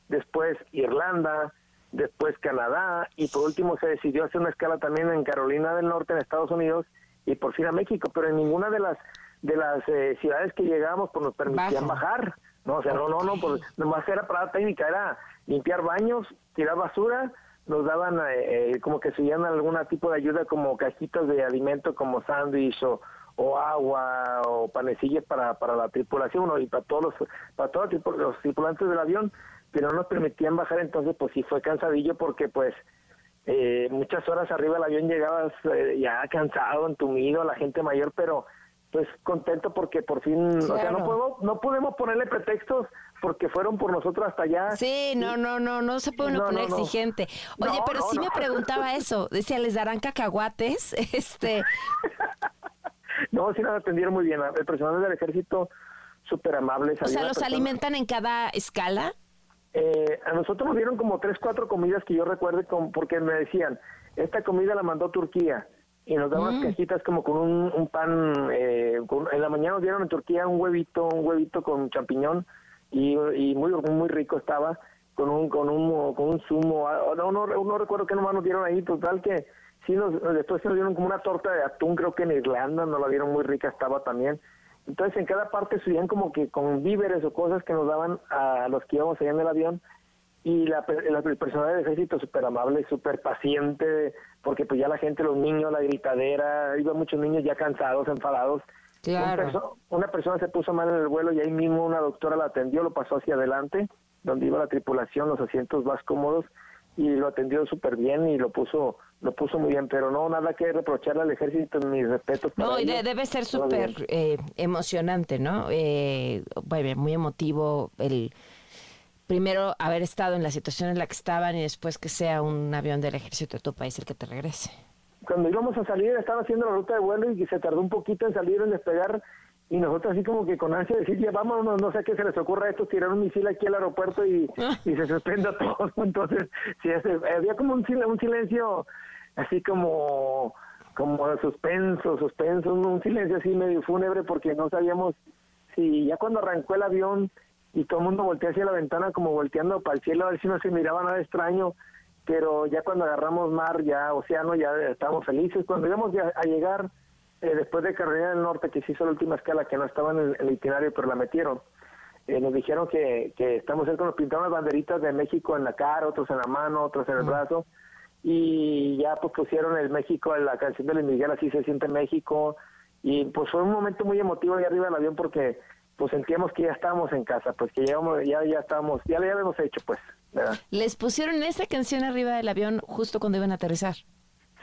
después Irlanda, después Canadá y por último se decidió hacer una escala también en Carolina del Norte, en Estados Unidos y por fin a México, pero en ninguna de las de las eh, ciudades que llegamos pues nos permitían bajar. No, o sea, no, no, no, pues nomás era parada técnica, era limpiar baños, tirar basura, nos daban eh, como que se llaman algún tipo de ayuda como cajitas de alimento como sándwich o, o agua o panecillas para, para la tripulación y para todos los para todos los tripulantes del avión pero no nos permitían bajar entonces pues sí fue cansadillo porque pues eh, muchas horas arriba del avión llegabas eh, ya cansado entumido la gente mayor pero pues contento porque por fin o sea no puedo no podemos ponerle pretextos porque fueron por nosotros hasta allá. Sí, no, no, no, no se puede uno poner exigente. Oye, pero sí me preguntaba eso. Decía, ¿les darán cacahuates? Este. no, sí nos atendieron muy bien. El personal del ejército, súper amables. O sea, ¿los alimentan en cada escala? Eh, a nosotros nos dieron como tres, cuatro comidas que yo recuerdo porque me decían, esta comida la mandó Turquía y nos daban mm. cajitas como con un, pan, eh, en la mañana nos dieron en Turquía un huevito, un huevito con champiñón y, y muy muy rico estaba con un con un con un zumo ah, no no no recuerdo qué nomás nos dieron ahí total que sí nos después nos dieron como una torta de atún creo que en Irlanda nos la dieron muy rica estaba también entonces en cada parte subían como que con víveres o cosas que nos daban a los que íbamos allá en el avión y la, el personal del ejército súper amable, súper paciente, porque pues ya la gente, los niños, la gritadera, iba muchos niños ya cansados, enfadados, Claro. una persona se puso mal en el vuelo y ahí mismo una doctora la atendió, lo pasó hacia adelante, donde iba la tripulación, los asientos más cómodos y lo atendió súper bien y lo puso lo puso muy bien, pero no nada que reprocharle al ejército, mis respetos. no, y debe ser súper eh, emocionante, ¿no? Eh, muy emotivo el primero haber estado en la situación en la que estaban y después que sea un avión del ejército de tu país el que te regrese cuando íbamos a salir estaba haciendo la ruta de vuelo y se tardó un poquito en salir, en despegar, y nosotros así como que con ansia decir, ya vámonos, no sé qué se les ocurra a estos, tirar un misil aquí al aeropuerto y, ah. y se suspenda todo. Entonces, sí, había como un, un silencio así como como suspenso, suspenso, un silencio así medio fúnebre porque no sabíamos si ya cuando arrancó el avión y todo el mundo voltea hacia la ventana como volteando para el cielo a ver si no se miraba nada extraño, pero ya cuando agarramos mar, ya océano, ya estábamos felices. Cuando íbamos a llegar, eh, después de Carolina del Norte, que se hizo la última escala, que no estaba en el, itinerario, pero la metieron, eh, nos dijeron que, que estamos cerca, nos pintaron las banderitas de México en la cara, otros en la mano, otros en el brazo, y ya pues pusieron el México, la canción de Luis Miguel, así se siente México, y pues fue un momento muy emotivo ahí arriba del avión porque pues sentíamos que ya estábamos en casa, pues que ya, ya, ya estábamos, ya lo habíamos hecho pues. Les pusieron esa canción arriba del avión justo cuando iban a aterrizar.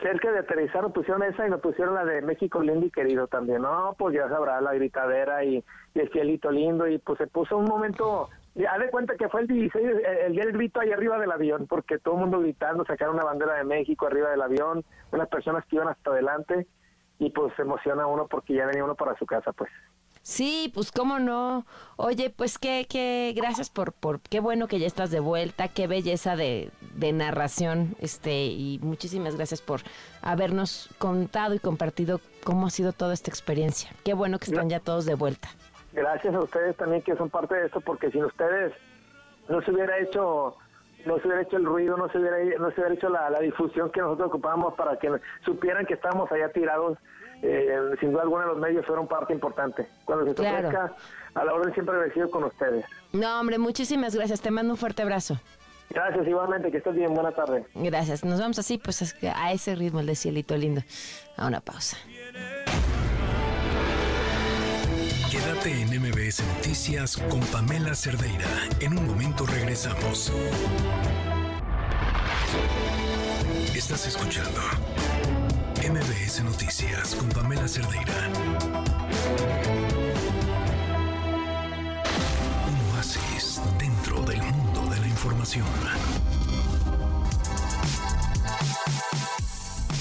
Cerca de aterrizar nos pusieron esa y nos pusieron la de México lindo y querido también. No, pues ya sabrá la gritadera y, el cielito lindo y pues se puso un momento ya de cuenta que fue el 16, el, día del grito ahí arriba del avión, porque todo el mundo gritando, sacaron una bandera de México arriba del avión, unas personas que iban hasta adelante, y pues se emociona uno porque ya venía uno para su casa, pues. Sí, pues cómo no. Oye, pues qué, qué, gracias por, por, qué bueno que ya estás de vuelta, qué belleza de, de narración, este, y muchísimas gracias por habernos contado y compartido cómo ha sido toda esta experiencia. Qué bueno que están ya todos de vuelta. Gracias a ustedes también que son parte de esto, porque sin ustedes no se hubiera hecho no se hubiera hecho el ruido, no se hubiera, no se hubiera hecho la, la difusión que nosotros ocupábamos para que supieran que estábamos allá tirados eh, sin duda alguna los medios fueron parte importante. Cuando se claro. a la orden siempre agradecido con ustedes. No, hombre, muchísimas gracias. Te mando un fuerte abrazo. Gracias, igualmente, que estés bien. Buena tarde. Gracias. Nos vamos así, pues a ese ritmo, el de cielito lindo. A una pausa. Quédate en MBS Noticias con Pamela Cerdeira. En un momento regresamos. Estás escuchando MBS Noticias con Pamela Cerdeira. Un oasis dentro del mundo de la información.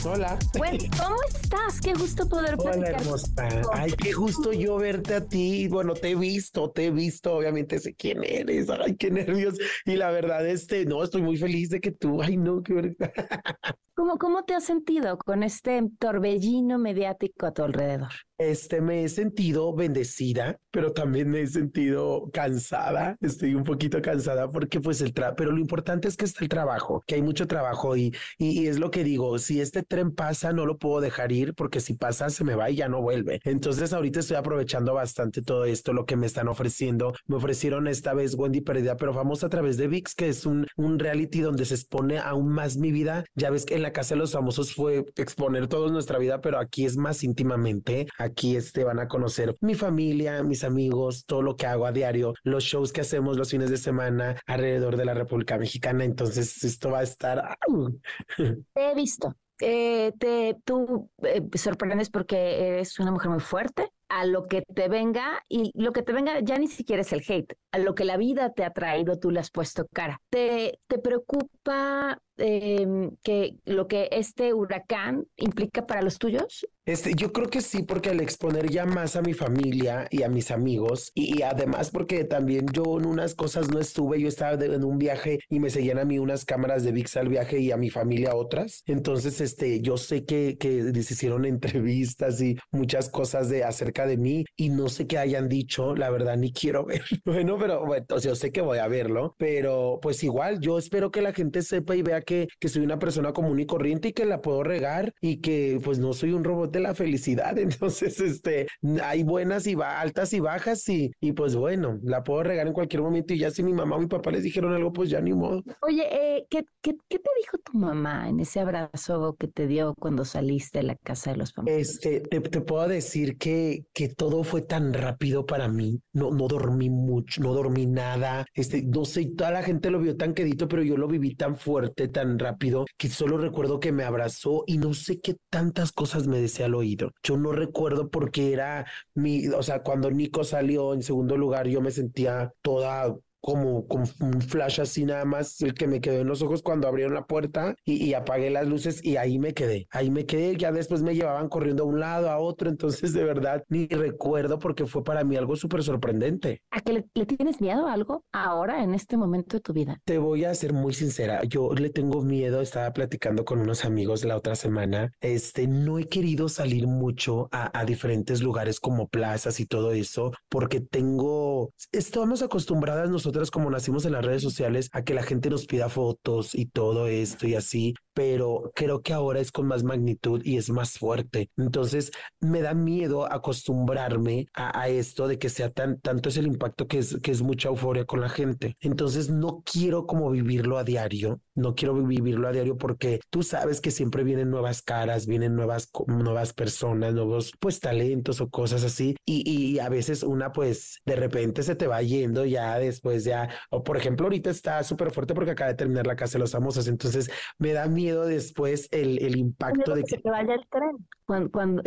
Hola. Bueno, ¿cómo estás? Qué gusto poder Hola, hermosa. Ay, qué gusto yo verte a ti. Bueno, te he visto, te he visto. Obviamente sé quién eres. Ay, qué nervios. Y la verdad, este, no, estoy muy feliz de que tú. Ay, no, qué verdad. ¿Cómo, ¿Cómo te has sentido con este torbellino mediático a tu alrededor? Este, me he sentido bendecida, pero también me he sentido cansada, estoy un poquito cansada porque pues el trabajo, pero lo importante es que está el trabajo, que hay mucho trabajo y, y, es lo que digo, si este tren pasa no lo puedo dejar ir porque si pasa se me va y ya no vuelve. Entonces ahorita estoy aprovechando bastante todo esto, lo que me están ofreciendo. Me ofrecieron esta vez Wendy Perdida, pero famosa a través de VIX, que es un, un reality donde se expone aún más mi vida. Ya ves que en la casa de los famosos fue exponer toda nuestra vida, pero aquí es más íntimamente. Aquí este, van a conocer mi familia, mis amigos, todo lo que hago a diario, los shows que hacemos los fines de semana alrededor de la República Mexicana. Entonces esto va a estar... He visto. Eh, te, tú eh, sorprendes porque eres una mujer muy fuerte, a lo que te venga y lo que te venga ya ni siquiera es el hate, a lo que la vida te ha traído tú le has puesto cara. ¿Te, te preocupa eh, que lo que este huracán implica para los tuyos? Este, yo creo que sí, porque al exponer ya más a mi familia y a mis amigos, y, además porque también yo en unas cosas no estuve, yo estaba en un viaje y me seguían a mí unas cámaras de VIX al viaje y a mi familia otras. Entonces, este, yo sé que, que les hicieron entrevistas y muchas cosas de acerca de mí y no sé qué hayan dicho, la verdad ni quiero ver. Bueno, pero bueno, yo sé que voy a verlo, pero pues igual yo espero que la gente sepa y vea que, que soy una persona común y corriente y que la puedo regar y que pues no soy un robot de la felicidad. Entonces, este, hay buenas y altas y bajas y, y pues bueno, la puedo regar en cualquier momento y ya si mi mamá o mi papá les dijeron algo, pues ya ni modo. Oye, eh, ¿qué, qué, qué te dijo tu mamá en ese abrazo que te dio cuando saliste de la casa de los famosos? Este, te, te puedo decir que, que todo fue tan rápido para mí. No, no dormí mucho, no dormí nada. Este, no sé, toda la gente lo vio tan quedito, pero yo lo viví tan fuerte, tan rápido, que solo recuerdo que me abrazó y no sé qué tantas cosas me decía al oído. Yo no recuerdo porque era mi, o sea, cuando Nico salió en segundo lugar, yo me sentía toda como, como un flash así nada más, el que me quedó en los ojos cuando abrieron la puerta y, y, apagué las luces y ahí me quedé, ahí me quedé, ya después me llevaban corriendo a un lado, a otro, entonces de verdad ni recuerdo porque fue para mí algo súper sorprendente. ¿A que le, le, tienes miedo a algo ahora, en este momento de tu vida? Te voy a ser muy sincera, yo le tengo miedo, estaba platicando con unos amigos la otra semana, este, no he querido salir mucho a, a diferentes lugares como plazas y todo eso, porque tengo, estamos acostumbradas nosotros nosotros como nacimos en las redes sociales a que la gente nos pida fotos y todo esto y así, pero creo que ahora es con más magnitud y es más fuerte. Entonces me da miedo acostumbrarme a, a esto de que sea tan, tanto es el impacto que es, que es mucha euforia con la gente. Entonces no quiero como vivirlo a diario, no quiero vivirlo a diario porque tú sabes que siempre vienen nuevas caras, vienen nuevas, nuevas personas, nuevos pues talentos o cosas así y, y a veces una pues de repente se te va yendo ya después ya, o por ejemplo ahorita está súper fuerte porque acaba de terminar la casa de los famosos, entonces me da miedo después el, el impacto de que... que vaya el tren cuando, cuando,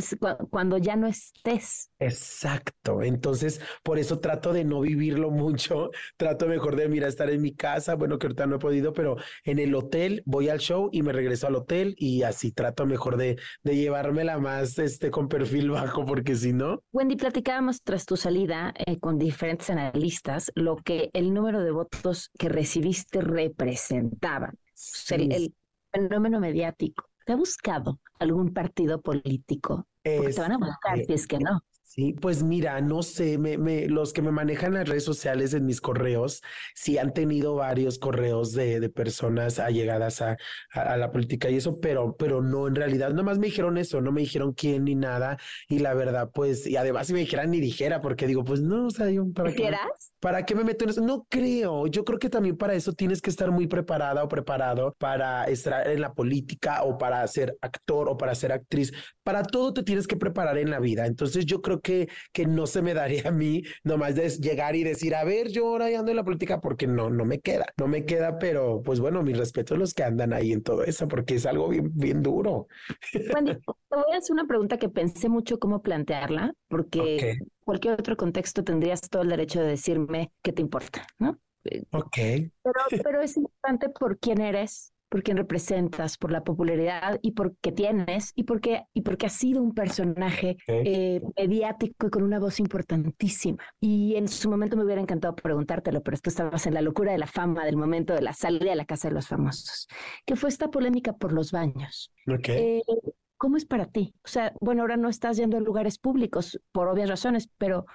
cuando ya no estés. Exacto. Entonces, por eso trato de no vivirlo mucho. Trato mejor de, mira, estar en mi casa. Bueno, que ahorita no he podido, pero en el hotel voy al show y me regreso al hotel y así trato mejor de, de llevármela más este, con perfil bajo, porque si no. Wendy, platicábamos tras tu salida eh, con diferentes analistas lo que el número de votos que recibiste representaba. Sí. El, el, fenómeno mediático. ¿Te ha buscado algún partido político? Porque es, te van a buscar eh, si es que no. Sí, pues mira, no sé, me, me, los que me manejan las redes sociales en mis correos, sí han tenido varios correos de, de personas allegadas a, a, a, la política y eso, pero, pero no, en realidad, nomás me dijeron eso, no me dijeron quién ni nada, y la verdad, pues, y además si me dijeran ni dijera, porque digo, pues no, o sea, yo, ¿para qué, ¿para qué me meto en eso? No creo, yo creo que también para eso tienes que estar muy preparada o preparado para estar en la política o para ser actor o para ser actriz, para todo te tienes que preparar en la vida, entonces yo creo que, que no se me daría a mí nomás de llegar y decir, a ver, yo ahora ando en la política porque no, no me queda, no me queda, pero pues bueno, mi respeto a los que andan ahí en todo eso, porque es algo bien, bien duro. Wendy, te voy a hacer una pregunta que pensé mucho cómo plantearla, porque okay. cualquier otro contexto tendrías todo el derecho de decirme qué te importa, ¿no? Ok. Pero, pero es importante por quién eres, por quién representas, por la popularidad y por qué tienes y porque, y porque has sido un personaje okay. eh, mediático y con una voz importantísima. Y en su momento me hubiera encantado preguntártelo, pero tú estabas en la locura de la fama del momento de la salida de la casa de los famosos, que fue esta polémica por los baños. Okay. Eh, ¿cómo es para ti? O sea, bueno, ahora no estás yendo a lugares públicos por obvias razones, pero,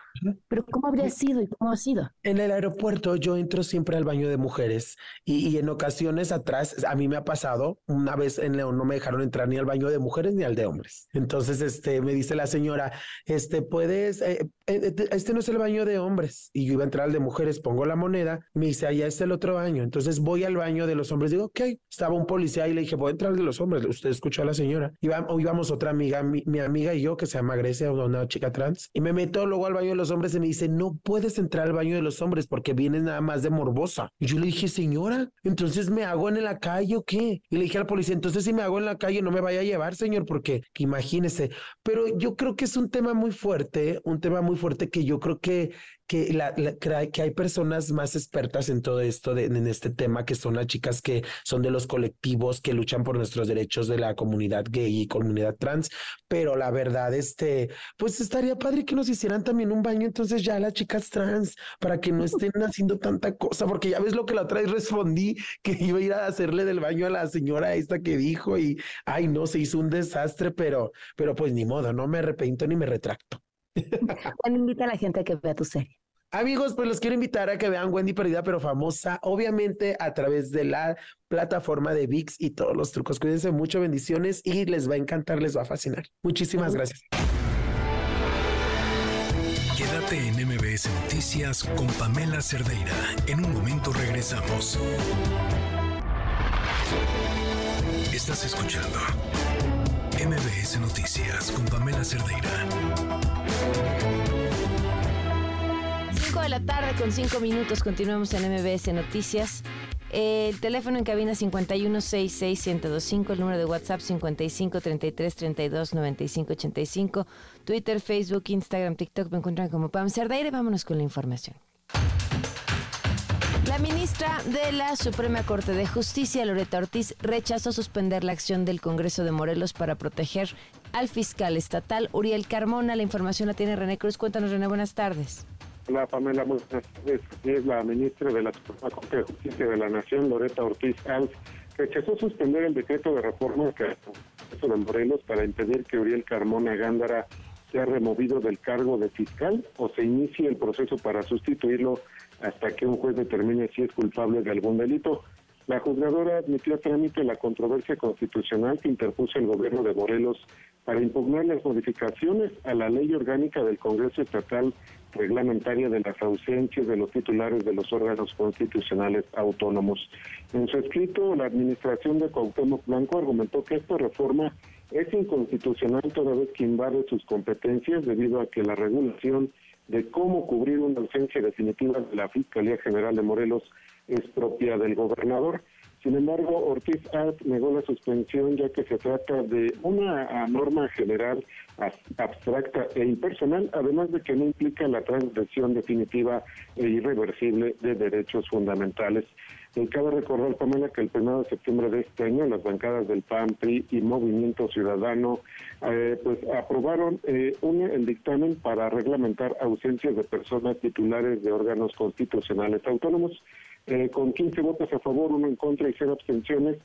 pero ¿cómo habría sido y cómo ha sido? En el aeropuerto yo entro siempre al baño de mujeres y, en ocasiones atrás a mí me ha pasado, una vez en León no me dejaron entrar ni al baño de mujeres ni al de hombres. Entonces, este, me dice la señora, este, puedes, eh, eh, este no es el baño de hombres. Y yo iba a entrar al de mujeres, pongo la moneda, me dice, allá está el otro baño. Entonces voy al baño de los hombres, digo, ok, estaba un policía y le dije, voy a entrar al de los hombres. Usted escuchó a la señora. Iba, íbamos otra amiga, mi, amiga y yo, que se llama Grecia, una chica trans, y me meto luego al baño de los hombres y me dice, no puedes entrar al baño de los hombres porque vienes nada más de morbosa. Y yo le dije, señora, entonces me hago en la calle o qué? Y le dije al policía, entonces si me hago en la calle no me vaya a llevar, señor, porque imagínese. Pero yo creo que es un tema muy fuerte, un tema muy fuerte que yo creo que que, la, que hay personas más expertas en todo esto, de, en este tema, que son las chicas que son de los colectivos que luchan por nuestros derechos de la comunidad gay y comunidad trans, pero la verdad, este, pues estaría padre que nos hicieran también un baño entonces ya las chicas trans, para que no estén haciendo tanta cosa, porque ya ves lo que la otra vez respondí, que iba a ir a hacerle del baño a la señora esta que dijo y, ay, no, se hizo un desastre, pero, pero pues ni modo, no me arrepiento ni me retracto. Bueno, invita a la gente a que vea tu serie. Amigos, pues los quiero invitar a que vean Wendy Perdida, pero famosa, obviamente a través de la plataforma de VIX y todos los trucos. Cuídense mucho, bendiciones y les va a encantar, les va a fascinar. Muchísimas gracias. Quédate en MBS Noticias con Pamela Cerdeira. En un momento regresamos. Estás escuchando MBS Noticias con Pamela Cerdeira. 5 de la tarde con 5 minutos. Continuamos en MBS Noticias. El teléfono en cabina 5166125, el número de WhatsApp 5533329585, Twitter, Facebook, Instagram, TikTok me encuentran como Pam Cerdeira. Vámonos con la información. La ministra de la Suprema Corte de Justicia, Loreta Ortiz, rechazó suspender la acción del Congreso de Morelos para proteger al fiscal estatal Uriel Carmona. La información la tiene René Cruz. Cuéntanos, René, buenas tardes. Hola Pamela, buenas tardes. Es la ministra de la Suprema Corte de Justicia de la Nación, Loreta Ortiz Alz, rechazó suspender el decreto de reforma que de Morelos para impedir que Uriel Carmona Gándara sea removido del cargo de fiscal o se inicie el proceso para sustituirlo hasta que un juez determine si es culpable de algún delito. La juzgadora admitió a trámite la controversia constitucional que interpuso el gobierno de Morelos para impugnar las modificaciones a la ley orgánica del Congreso Estatal reglamentaria de las ausencias de los titulares de los órganos constitucionales autónomos. En su escrito, la administración de Cuauhtémoc Blanco argumentó que esta reforma es inconstitucional toda vez que invade sus competencias debido a que la regulación de cómo cubrir una ausencia definitiva de la Fiscalía General de Morelos es propia del gobernador. Sin embargo, Ortiz Art negó la suspensión ya que se trata de una norma general abstracta e impersonal, además de que no implica la transgresión definitiva e irreversible de derechos fundamentales. Y cabe recordar, Pamela, que el 1 de septiembre de este año las bancadas del PAN, PRI y Movimiento Ciudadano eh, pues aprobaron eh, un, el dictamen para reglamentar ausencias de personas titulares de órganos constitucionales autónomos. Eh, con 15 votos a favor, uno en contra y cero abstenciones,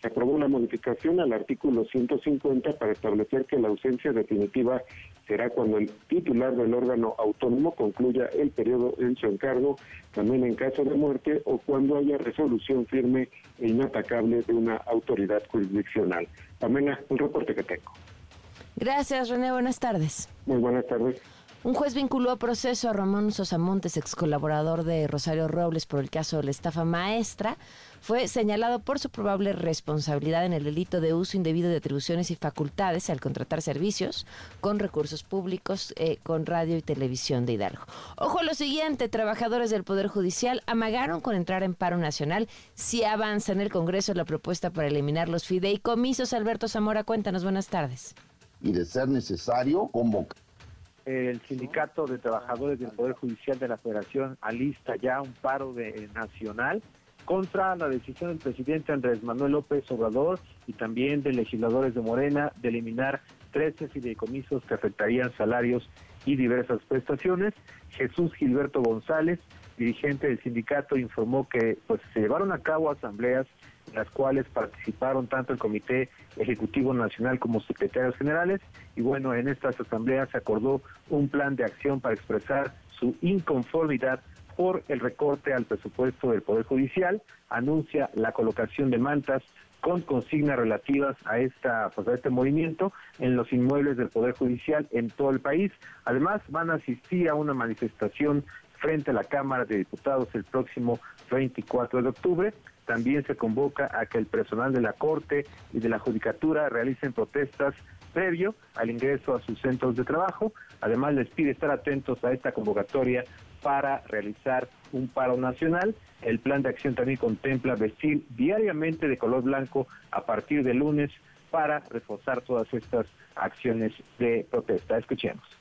se aprobó la modificación al artículo 150 para establecer que la ausencia definitiva será cuando el titular del órgano autónomo concluya el periodo en su encargo, también en caso de muerte o cuando haya resolución firme e inatacable de una autoridad jurisdiccional. Pamela, un reporte que tengo. Gracias, René. Buenas tardes. Muy buenas tardes. Un juez vinculó a proceso a Ramón Sosamontes, ex colaborador de Rosario Robles, por el caso de la estafa maestra. Fue señalado por su probable responsabilidad en el delito de uso indebido de atribuciones y facultades al contratar servicios con recursos públicos eh, con radio y televisión de Hidalgo. Ojo, lo siguiente, trabajadores del Poder Judicial amagaron con entrar en paro nacional si avanza en el Congreso la propuesta para eliminar los fideicomisos. Alberto Zamora, cuéntanos, buenas tardes. Y de ser necesario, convocar el sindicato de trabajadores del Poder Judicial de la Federación alista ya un paro de, nacional contra la decisión del presidente Andrés Manuel López Obrador y también de legisladores de Morena de eliminar 13 fideicomisos que afectarían salarios y diversas prestaciones. Jesús Gilberto González, dirigente del sindicato, informó que pues se llevaron a cabo asambleas las cuales participaron tanto el Comité Ejecutivo Nacional como secretarios generales. Y bueno, en estas asambleas se acordó un plan de acción para expresar su inconformidad por el recorte al presupuesto del Poder Judicial, anuncia la colocación de mantas con consignas relativas a esta pues, a este movimiento en los inmuebles del Poder Judicial en todo el país. Además, van a asistir a una manifestación frente a la Cámara de Diputados el próximo 24 de octubre. También se convoca a que el personal de la Corte y de la Judicatura realicen protestas previo al ingreso a sus centros de trabajo. Además, les pide estar atentos a esta convocatoria para realizar un paro nacional. El plan de acción también contempla vestir diariamente de color blanco a partir de lunes para reforzar todas estas acciones de protesta. Escuchemos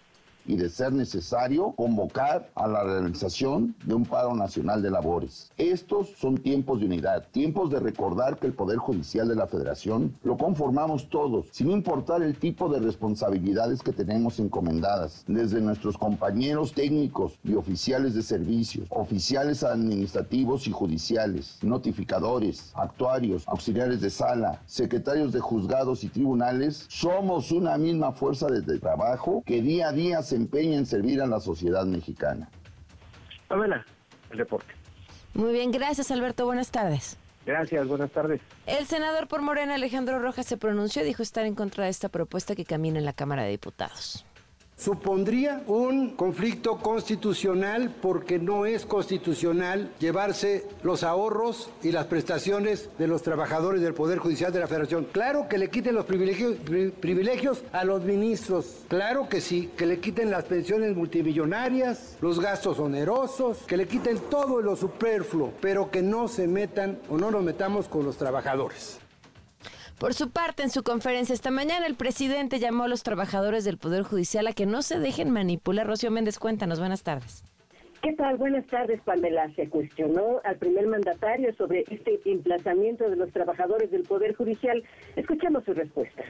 y de ser necesario convocar a la realización de un paro nacional de labores. Estos son tiempos de unidad, tiempos de recordar que el Poder Judicial de la Federación lo conformamos todos, sin importar el tipo de responsabilidades que tenemos encomendadas, desde nuestros compañeros técnicos y oficiales de servicios, oficiales administrativos y judiciales, notificadores, actuarios, auxiliares de sala, secretarios de juzgados y tribunales, somos una misma fuerza de trabajo que día a día se empeña en servir a la sociedad mexicana. Pamela, el deporte. Muy bien, gracias Alberto, buenas tardes. Gracias, buenas tardes. El senador por Morena, Alejandro Rojas, se pronunció y dijo estar en contra de esta propuesta que camina en la Cámara de Diputados supondría un conflicto constitucional porque no es constitucional llevarse los ahorros y las prestaciones de los trabajadores del Poder Judicial de la Federación. Claro que le quiten los privilegios, privilegios a los ministros, claro que sí, que le quiten las pensiones multimillonarias, los gastos onerosos, que le quiten todo lo superfluo, pero que no se metan o no nos metamos con los trabajadores. Por su parte, en su conferencia esta mañana, el presidente llamó a los trabajadores del Poder Judicial a que no se dejen manipular. Rocío Méndez, cuéntanos, buenas tardes. ¿Qué tal? Buenas tardes, Pamela. Se cuestionó al primer mandatario sobre este emplazamiento de los trabajadores del Poder Judicial. Escuchemos su respuesta.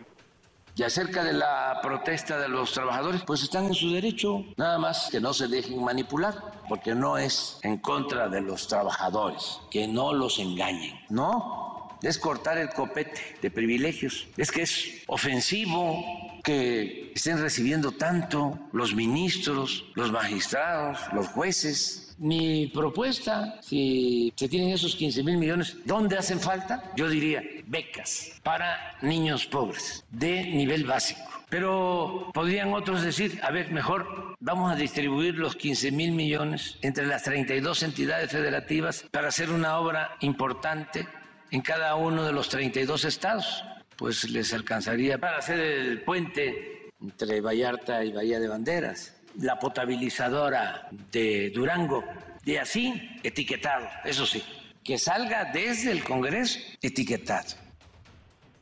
Y acerca de la protesta de los trabajadores, pues están en su derecho, nada más que no se dejen manipular, porque no es en contra de los trabajadores, que no los engañen, no, es cortar el copete de privilegios. Es que es ofensivo que estén recibiendo tanto los ministros, los magistrados, los jueces. Mi propuesta, si se tienen esos 15 mil millones, ¿dónde hacen falta? Yo diría becas para niños pobres de nivel básico. Pero podrían otros decir, a ver, mejor vamos a distribuir los 15 mil millones entre las 32 entidades federativas para hacer una obra importante en cada uno de los 32 estados, pues les alcanzaría para hacer el puente entre Vallarta y Bahía de Banderas, la potabilizadora de Durango, y así etiquetado, eso sí, que salga desde el Congreso etiquetado.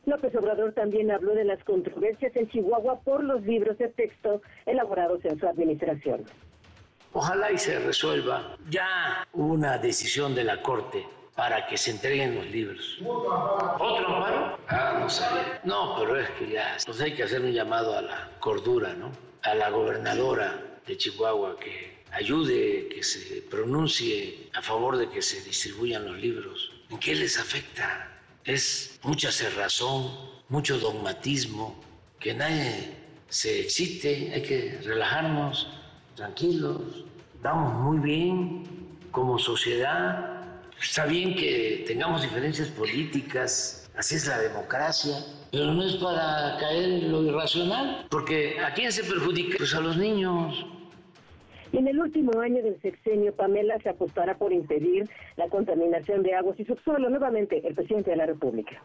López Obrador también habló de las controversias en Chihuahua por los libros de texto elaborados en su administración. Ojalá y se resuelva. Ya una decisión de la Corte para que se entreguen los libros. ¿Otro amparo? Ah, no sabía. No, pero es que ya, pues hay que hacer un llamado a la cordura, ¿no? A la gobernadora de Chihuahua que ayude, que se pronuncie a favor de que se distribuyan los libros. ¿En qué les afecta? Es mucha cerrazón, mucho dogmatismo, que nadie se excite, hay que relajarnos, tranquilos, vamos muy bien como sociedad, Está bien que tengamos diferencias políticas, así es la democracia, pero no es para caer en lo irracional, porque ¿a quién se perjudica? Pues a los niños. En el último año del sexenio, Pamela se apostará por impedir la contaminación de aguas y subsuelo. Nuevamente, el presidente de la República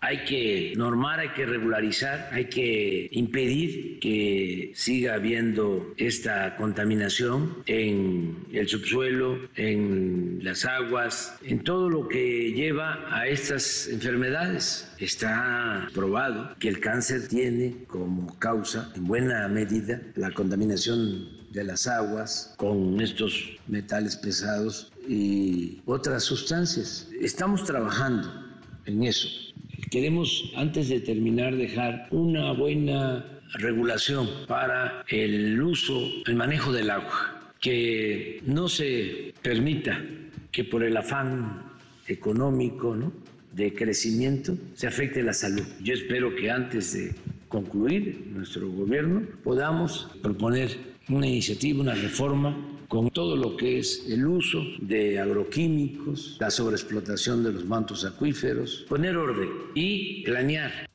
hay que normar, hay que regularizar, hay que impedir que siga habiendo esta contaminación en el subsuelo, en las aguas, en todo lo que lleva a estas enfermedades. Está probado que el cáncer tiene como causa, en buena medida, la contaminación de las aguas con estos metales pesados y otras sustancias. Estamos trabajando en eso Queremos, antes de terminar, dejar una buena regulación para el uso, el manejo del agua, que no se permita que por el afán económico, de crecimiento se afecte la salud. Yo espero que antes de concluir nuestro gobierno podamos proponer una iniciativa, una reforma con todo lo que es el uso de agroquímicos, la sobreexplotación de los mantos acuíferos, poner orden y planear.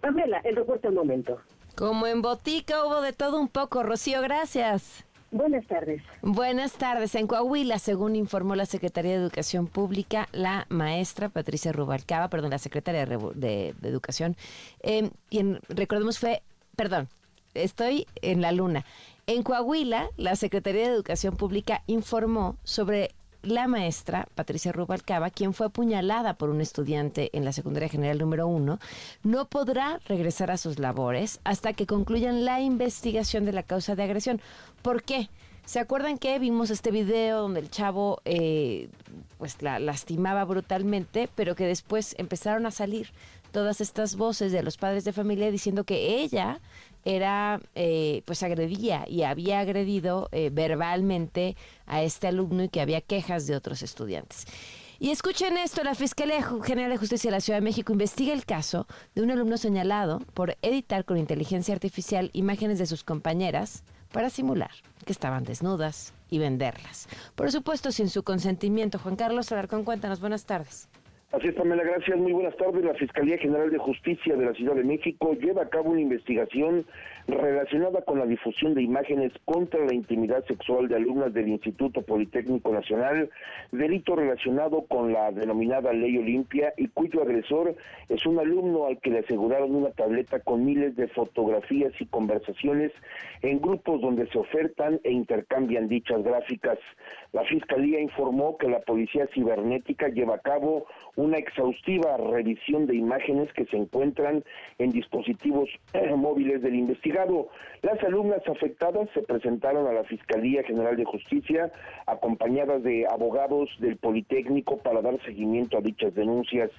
Pamela, el reporte al momento. Como en Botica hubo de todo un poco, Rocío, gracias. Buenas tardes. Buenas tardes. En Coahuila, según informó la Secretaría de Educación Pública, la maestra Patricia Rubalcaba, perdón, la secretaria de, Educación, eh, quien recordemos fue, perdón, estoy en la luna. En Coahuila, la Secretaría de Educación Pública informó sobre la maestra Patricia Rubalcaba, quien fue apuñalada por un estudiante en la secundaria general número uno, no podrá regresar a sus labores hasta que concluyan la investigación de la causa de agresión. ¿Por qué? ¿Se acuerdan que vimos este video donde el chavo eh, pues la lastimaba brutalmente, pero que después empezaron a salir todas estas voces de los padres de familia diciendo que ella era, eh, pues agredía y había agredido eh, verbalmente a este alumno y que había quejas de otros estudiantes. Y escuchen esto, la Fiscalía General de Justicia de la Ciudad de México investiga el caso de un alumno señalado por editar con inteligencia artificial imágenes de sus compañeras para simular que estaban desnudas y venderlas. Por supuesto, sin su consentimiento. Juan Carlos Alarcón, cuéntanos, buenas tardes. Así es, Pamela, gracias. Muy buenas tardes. La Fiscalía General de Justicia de la Ciudad de México lleva a cabo una investigación relacionada con la difusión de imágenes contra la intimidad sexual de alumnas del Instituto Politécnico Nacional, delito relacionado con la denominada Ley Olimpia y cuyo agresor es un alumno al que le aseguraron una tableta con miles de fotografías y conversaciones en grupos donde se ofertan e intercambian dichas gráficas. La Fiscalía informó que la Policía Cibernética lleva a cabo una exhaustiva revisión de imágenes que se encuentran en dispositivos móviles del investigado. Las alumnas afectadas se presentaron a la Fiscalía General de Justicia acompañadas de abogados del Politécnico para dar seguimiento a dichas denuncias.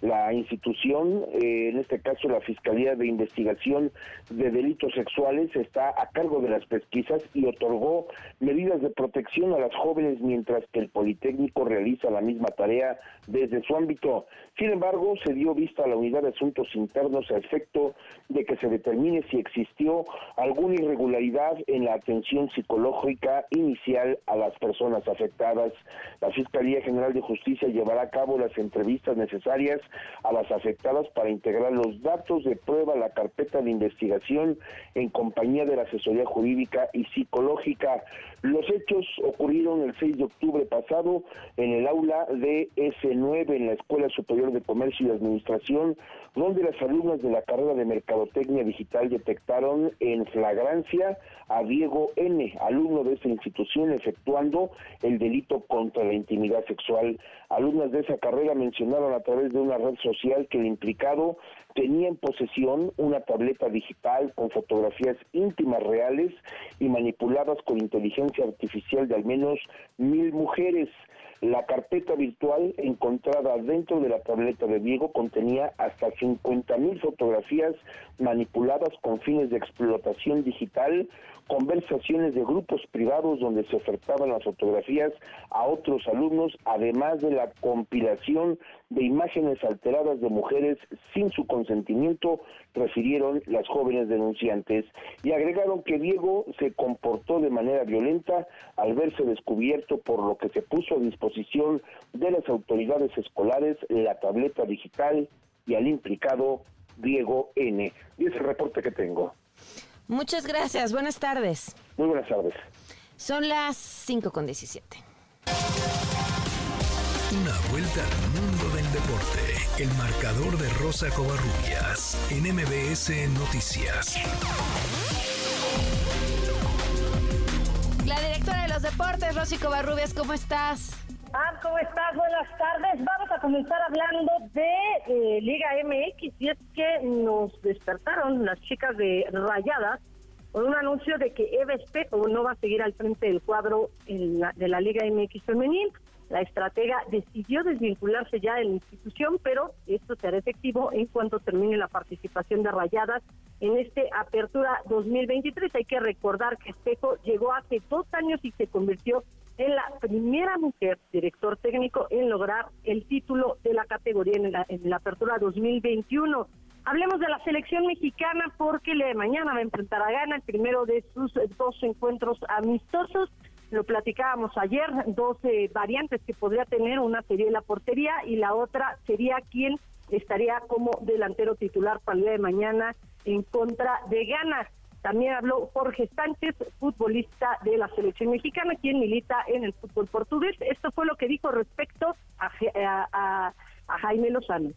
La institución, eh, en este caso la Fiscalía de Investigación de Delitos Sexuales, está a cargo de las pesquisas y otorgó medidas de protección a las jóvenes mientras que el Politécnico realiza la misma tarea desde su ámbito. Sin embargo, se dio vista a la Unidad de Asuntos Internos a efecto de que se determine si existió alguna irregularidad en la atención psicológica inicial a las personas afectadas. La Fiscalía General de Justicia llevará a cabo las entrevistas necesarias a las afectadas para integrar los datos de prueba a la carpeta de investigación en compañía de la asesoría jurídica y psicológica. Los hechos ocurrieron el 6 de octubre pasado en el aula de S9 en la Escuela Superior de Comercio y Administración, donde las alumnas de la carrera de Mercadotecnia Digital detectaron en flagrancia a Diego N., alumno de esa institución, efectuando el delito contra la intimidad sexual. Alumnas de esa carrera mencionaron a través de una red social que el implicado tenía en posesión una tableta digital con fotografías íntimas reales y manipuladas con inteligencia artificial de al menos mil mujeres. La carpeta virtual encontrada dentro de la tableta de Diego contenía hasta 50 mil fotografías manipuladas con fines de explotación digital, conversaciones de grupos privados donde se ofertaban las fotografías a otros alumnos, además de la compilación de imágenes alteradas de mujeres sin su consentimiento, refirieron las jóvenes denunciantes y agregaron que Diego se comportó de manera violenta al verse descubierto por lo que se puso a disposición de las autoridades escolares la tableta digital y al implicado Diego N. Y es el reporte que tengo. Muchas gracias. Buenas tardes. Muy buenas tardes. Son las 5 con 17. Vuelta al mundo del deporte. El marcador de Rosa Covarrubias en MBS Noticias. La directora de los deportes, Rosy Covarrubias, ¿cómo estás? Ah, ¿cómo estás? Buenas tardes. Vamos a comenzar hablando de eh, Liga MX y es que nos despertaron las chicas de Rayadas con un anuncio de que Eva Espejo no va a seguir al frente del cuadro de la Liga MX femenil. La estratega decidió desvincularse ya de la institución, pero esto será efectivo en cuanto termine la participación de Rayadas en este Apertura 2023. Hay que recordar que Espejo llegó hace dos años y se convirtió en la primera mujer director técnico en lograr el título de la categoría en la, en la apertura 2021. Hablemos de la selección mexicana porque le de mañana va a enfrentar a Ghana el primero de sus dos encuentros amistosos. Lo platicábamos ayer, dos eh, variantes que podría tener, una sería la portería y la otra sería quien estaría como delantero titular para el día de mañana en contra de Ghana. También habló Jorge Sánchez, futbolista de la selección mexicana, quien milita en el fútbol portugués. Esto fue lo que dijo respecto a, a Jaime Lozano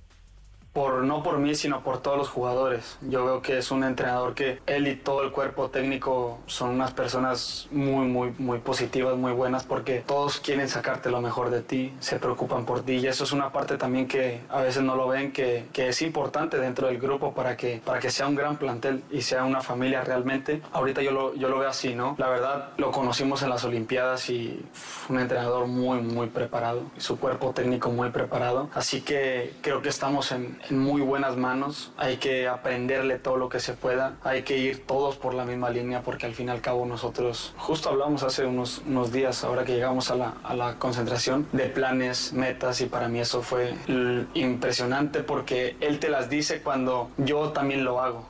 por no por mí, sino por todos los jugadores. Yo veo que es un entrenador que él y todo el cuerpo técnico son unas personas muy, muy, muy positivas, muy buenas, porque todos quieren sacarte lo mejor de ti, se preocupan por ti y eso es una parte también que a veces no lo ven, que, que es importante dentro del grupo para que, para que sea un gran plantel y sea una familia realmente. Ahorita yo lo, yo lo veo así, ¿no? La verdad, lo conocimos en las Olimpiadas y un entrenador muy, muy preparado, y su cuerpo técnico muy preparado, así que creo que estamos en, en muy buenas manos. Hay que aprenderle todo lo que se pueda. Hay que ir todos por la misma línea porque al fin y al cabo nosotros, justo hablamos hace unos, unos días, ahora que llegamos a la, a la concentración, de planes, metas y para mí eso fue impresionante porque él te las dice cuando yo también lo hago.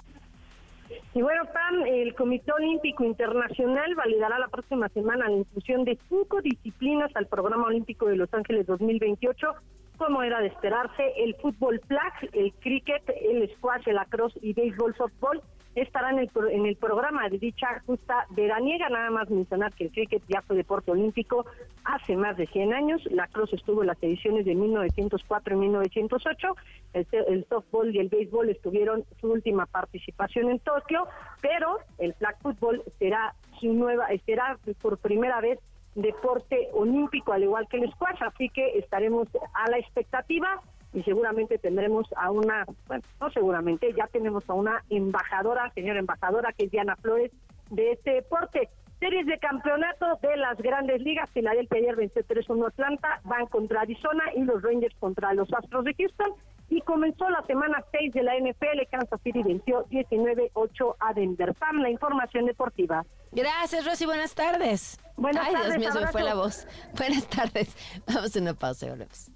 Y bueno, Pam, el Comité Olímpico Internacional validará la próxima semana la inclusión de cinco disciplinas al Programa Olímpico de Los Ángeles 2028 como era de esperarse, el fútbol flag, el cricket, el squash, el lacrosse y béisbol softball estarán en el, en el programa de dicha justa veraniega. Nada más mencionar que el cricket ya fue deporte olímpico hace más de 100 años. La cross estuvo en las ediciones de 1904 y 1908. El, el softball y el béisbol estuvieron su última participación en Tokio, pero el flag fútbol será su nueva, será por primera vez deporte olímpico, al igual que el squash, así que estaremos a la expectativa y seguramente tendremos a una, bueno, no seguramente, ya tenemos a una embajadora, señora embajadora, que es Diana Flores, de este deporte. Series de campeonato de las grandes ligas, Filadelfia ayer venció 3-1 Atlanta, van contra Arizona y los Rangers contra los Astros de Houston. Y comenzó la semana 6 de la NFL, Kansas City venció 19-8 a Denver. Pam, la información deportiva. Gracias, Rosy, buenas tardes. Buenas Ay, tardes. Dios mío, se me fue la voz. Buenas tardes. Vamos a una pausa y volvemos.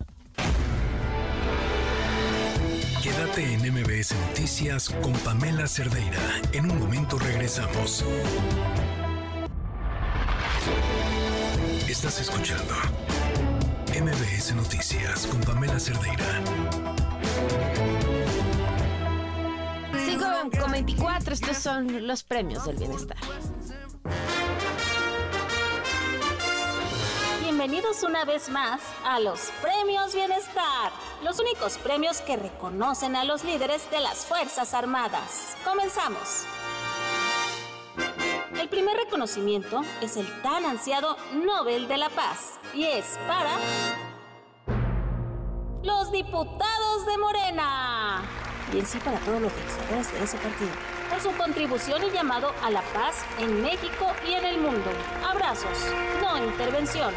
Quédate en MBS Noticias con Pamela Cerdeira. En un momento regresamos. Estás escuchando MBS Noticias con Pamela Cerdeira. 5 con 24, estos son los premios del bienestar. Bienvenidos una vez más a los Premios Bienestar, los únicos premios que reconocen a los líderes de las Fuerzas Armadas. Comenzamos. El primer reconocimiento es el tan ansiado Nobel de la Paz y es para los diputados de Morena. Y en sí para todos los legisladores de ese partido. Por su contribución y llamado a la paz en México y en el mundo. Abrazos, no intervención.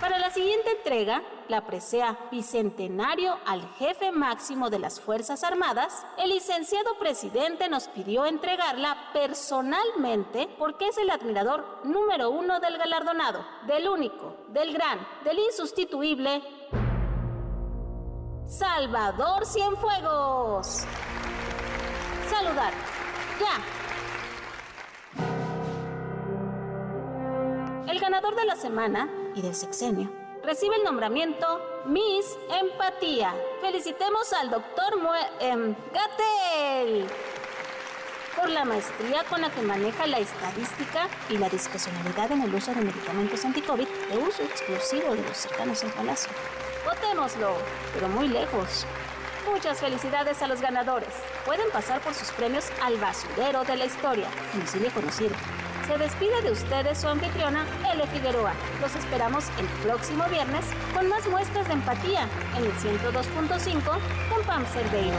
Para la siguiente entrega, la presea Bicentenario al jefe máximo de las Fuerzas Armadas, el licenciado presidente nos pidió entregarla personalmente porque es el admirador número uno del galardonado, del único, del gran, del insustituible Salvador Cienfuegos. Saludar. Ya. El ganador de la semana y del sexenio recibe el nombramiento Miss Empatía. Felicitemos al doctor Mue em, Gatel por la maestría con la que maneja la estadística y la discrecionalidad en el uso de medicamentos anti-COVID de uso exclusivo de los cercanos al palacio. Votémoslo, pero muy lejos. Muchas felicidades a los ganadores. Pueden pasar por sus premios al basurero de la historia, domicilio conocido. Se despide de ustedes su anfitriona, L. Figueroa. Los esperamos el próximo viernes con más muestras de empatía en el 102.5 con Pam Cerdeira.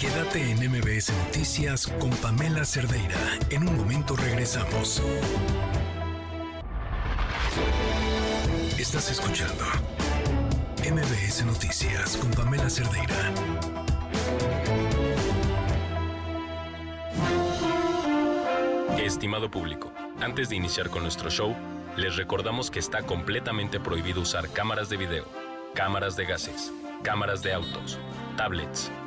Quédate en MBS Noticias con Pamela Cerdeira. En un momento regresamos. Estás escuchando MBS Noticias con Pamela Cerdeira. Estimado público, antes de iniciar con nuestro show, les recordamos que está completamente prohibido usar cámaras de video, cámaras de gases, cámaras de autos, tablets,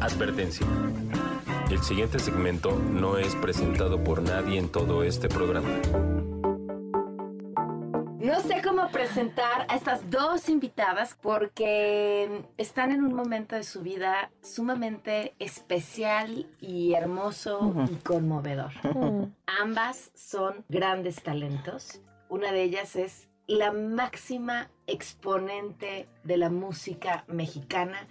Advertencia. El siguiente segmento no es presentado por nadie en todo este programa. No sé cómo presentar a estas dos invitadas porque están en un momento de su vida sumamente especial y hermoso y conmovedor. Ambas son grandes talentos. Una de ellas es la máxima exponente de la música mexicana